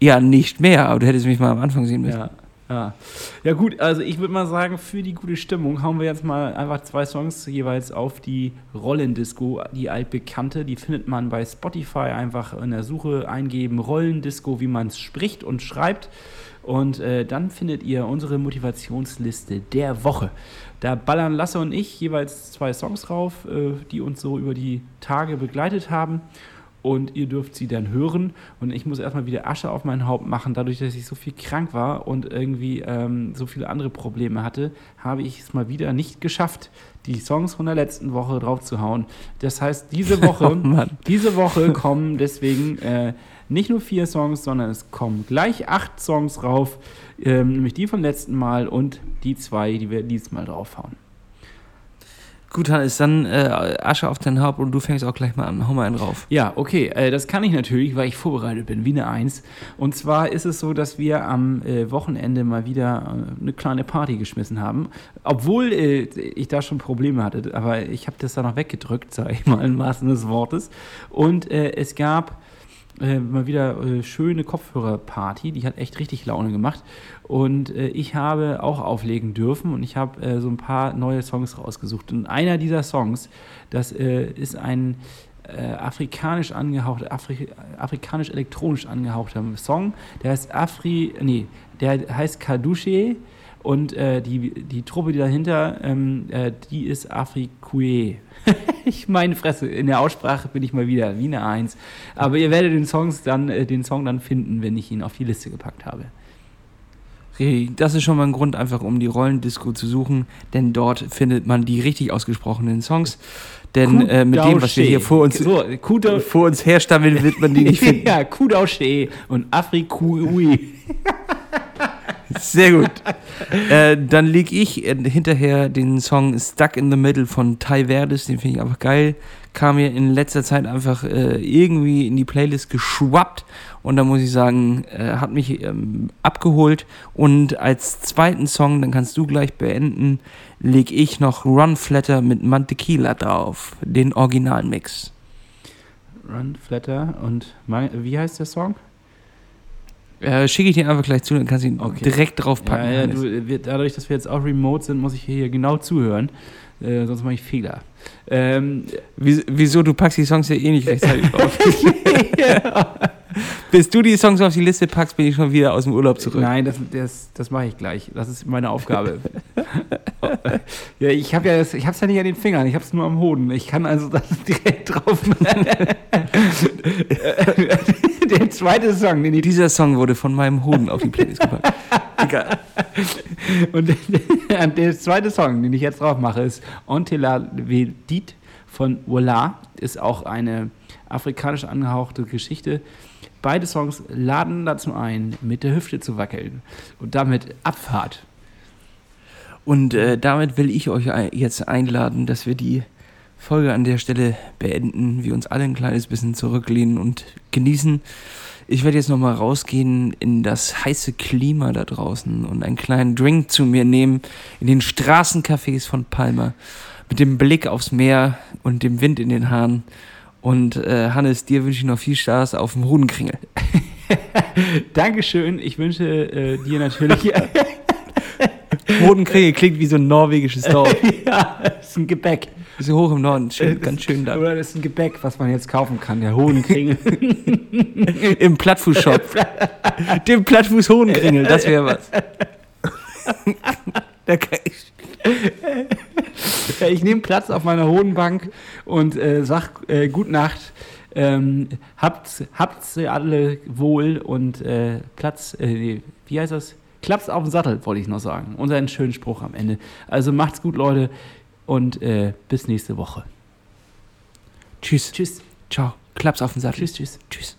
Ja, nicht mehr, aber du hättest mich mal am Anfang sehen müssen. Ja. Ja. ja, gut, also ich würde mal sagen, für die gute Stimmung hauen wir jetzt mal einfach zwei Songs jeweils auf die Rollendisco, die altbekannte. Die findet man bei Spotify einfach in der Suche eingeben, Rollendisco, wie man es spricht und schreibt. Und äh, dann findet ihr unsere Motivationsliste der Woche. Da ballern Lasse und ich jeweils zwei Songs drauf, äh, die uns so über die Tage begleitet haben und ihr dürft sie dann hören. Und ich muss erstmal wieder Asche auf mein Haupt machen. Dadurch, dass ich so viel krank war und irgendwie ähm, so viele andere Probleme hatte, habe ich es mal wieder nicht geschafft, die Songs von der letzten Woche drauf zu hauen. Das heißt, diese [laughs] Woche, oh diese Woche kommen deswegen äh, nicht nur vier Songs, sondern es kommen gleich acht Songs drauf, ähm, nämlich die vom letzten Mal und die zwei, die wir diesmal draufhauen. Gut, Hannes, dann äh, Asche auf dein Haupt und du fängst auch gleich mal an. Hau mal einen rauf. Ja, okay. Äh, das kann ich natürlich, weil ich vorbereitet bin, wie eine Eins. Und zwar ist es so, dass wir am äh, Wochenende mal wieder äh, eine kleine Party geschmissen haben. Obwohl äh, ich da schon Probleme hatte, aber ich habe das da noch weggedrückt, sage ich mal im wahrsten des Wortes. Und äh, es gab äh, mal wieder äh, schöne Kopfhörerparty, die hat echt richtig Laune gemacht. Und äh, ich habe auch auflegen dürfen und ich habe äh, so ein paar neue Songs rausgesucht. Und einer dieser Songs, das äh, ist ein äh, afrikanisch angehauchter, Afri afrikanisch-elektronisch angehauchter Song. Der heißt Afri, nee, der heißt Kadushe und die, die Truppe, die dahinter, ähm, die ist Afrikue. [laughs] ich meine Fresse, in der Aussprache bin ich mal wieder wie eine Eins. Aber ihr werdet den, Songs dann, äh, den Song dann finden, wenn ich ihn auf die Liste gepackt habe. Das ist schon mal ein Grund, einfach um die Rollendisco zu suchen, denn dort findet man die richtig ausgesprochenen Songs. Denn äh, mit dem, was wir hier vor uns, so, [laughs] vor uns herstammeln, wird man die nicht [laughs] finden. ja, Kudauche und Afrikui. Sehr gut. äh, dann leg ich äh, hinterher den Song Stuck in the Middle von Ty Verdes, den finde ich einfach geil. Kam mir in letzter Zeit einfach äh, irgendwie in die Playlist geschwappt und da muss ich sagen, äh, hat mich ähm, abgeholt. Und als zweiten Song, dann kannst du gleich beenden, leg ich noch Run Flatter mit Mantequila drauf, den Originalmix. Run Flatter und wie heißt der Song? Äh, Schicke ich dir einfach gleich zu, dann kannst du ihn Okay. direkt draufpacken. Ja, ja, du, wir, dadurch, dass wir jetzt auch remote sind, muss ich hier genau zuhören. Äh, sonst mache ich Fehler. Ähm, Wie- Wieso? Du packst die Songs ja eh nicht rechtzeitig drauf. [laughs] Bis du die Songs auf die Liste packst, bin ich schon wieder aus dem Urlaub zurück. Nein, das, das, das mache ich gleich. Das ist meine Aufgabe. [laughs] ja, ich habe ja das, ich hab's ja nicht an den Fingern, ich habe es nur am Hoden. Ich kann also das [laughs] direkt drauf. Der zweite Song, den ich Dieser Song wurde von meinem Hoden auf die Playlist gepackt. Egal. Und [laughs] der, zweite Song, den ich jetzt drauf mache, ist Onte la Vedit von Voila. Ist auch eine afrikanisch angehauchte Geschichte. Beide Songs laden dazu ein, mit der Hüfte zu wackeln. Und damit Abfahrt. Und äh, damit will ich euch jetzt einladen, dass wir die Folge an der Stelle beenden, wir uns alle ein kleines bisschen zurücklehnen und genießen. Ich werde jetzt nochmal rausgehen in das heiße Klima da draußen und einen kleinen Drink zu mir nehmen in den Straßencafés von Palma mit dem Blick aufs Meer und dem Wind in den Haaren. Und äh, Hannes, dir wünsche ich noch viel Spaß auf dem Hodenkringel. [laughs] Dankeschön. Ich wünsche äh, dir natürlich. [laughs] [laughs] Hodenkringel klingt wie so ein norwegisches Dorf. ja, ist ein Gebäck. Ist hoch im Norden, schön, ganz schön da. Oder das ist ein Gebäck, was man jetzt kaufen kann. Der Hodenkringel. [laughs] Im Plattfußshop. [laughs] Dem Plattfuß-Hodenkringel, das wäre was. [laughs] Da kann ich- ich nehme Platz auf meiner Hodenbank und äh, sag äh, Gute Nacht. Ähm, habt, habt's alle wohl und äh, Platz, äh, wie heißt das? Klaps auf den Sattel, wollte ich noch sagen. Und einen schönen Spruch am Ende. Also macht's gut, Leute, und äh, bis nächste Woche. Tschüss. Tschüss. Ciao. Klaps auf den Sattel. Tschüss, tschüss. Tschüss.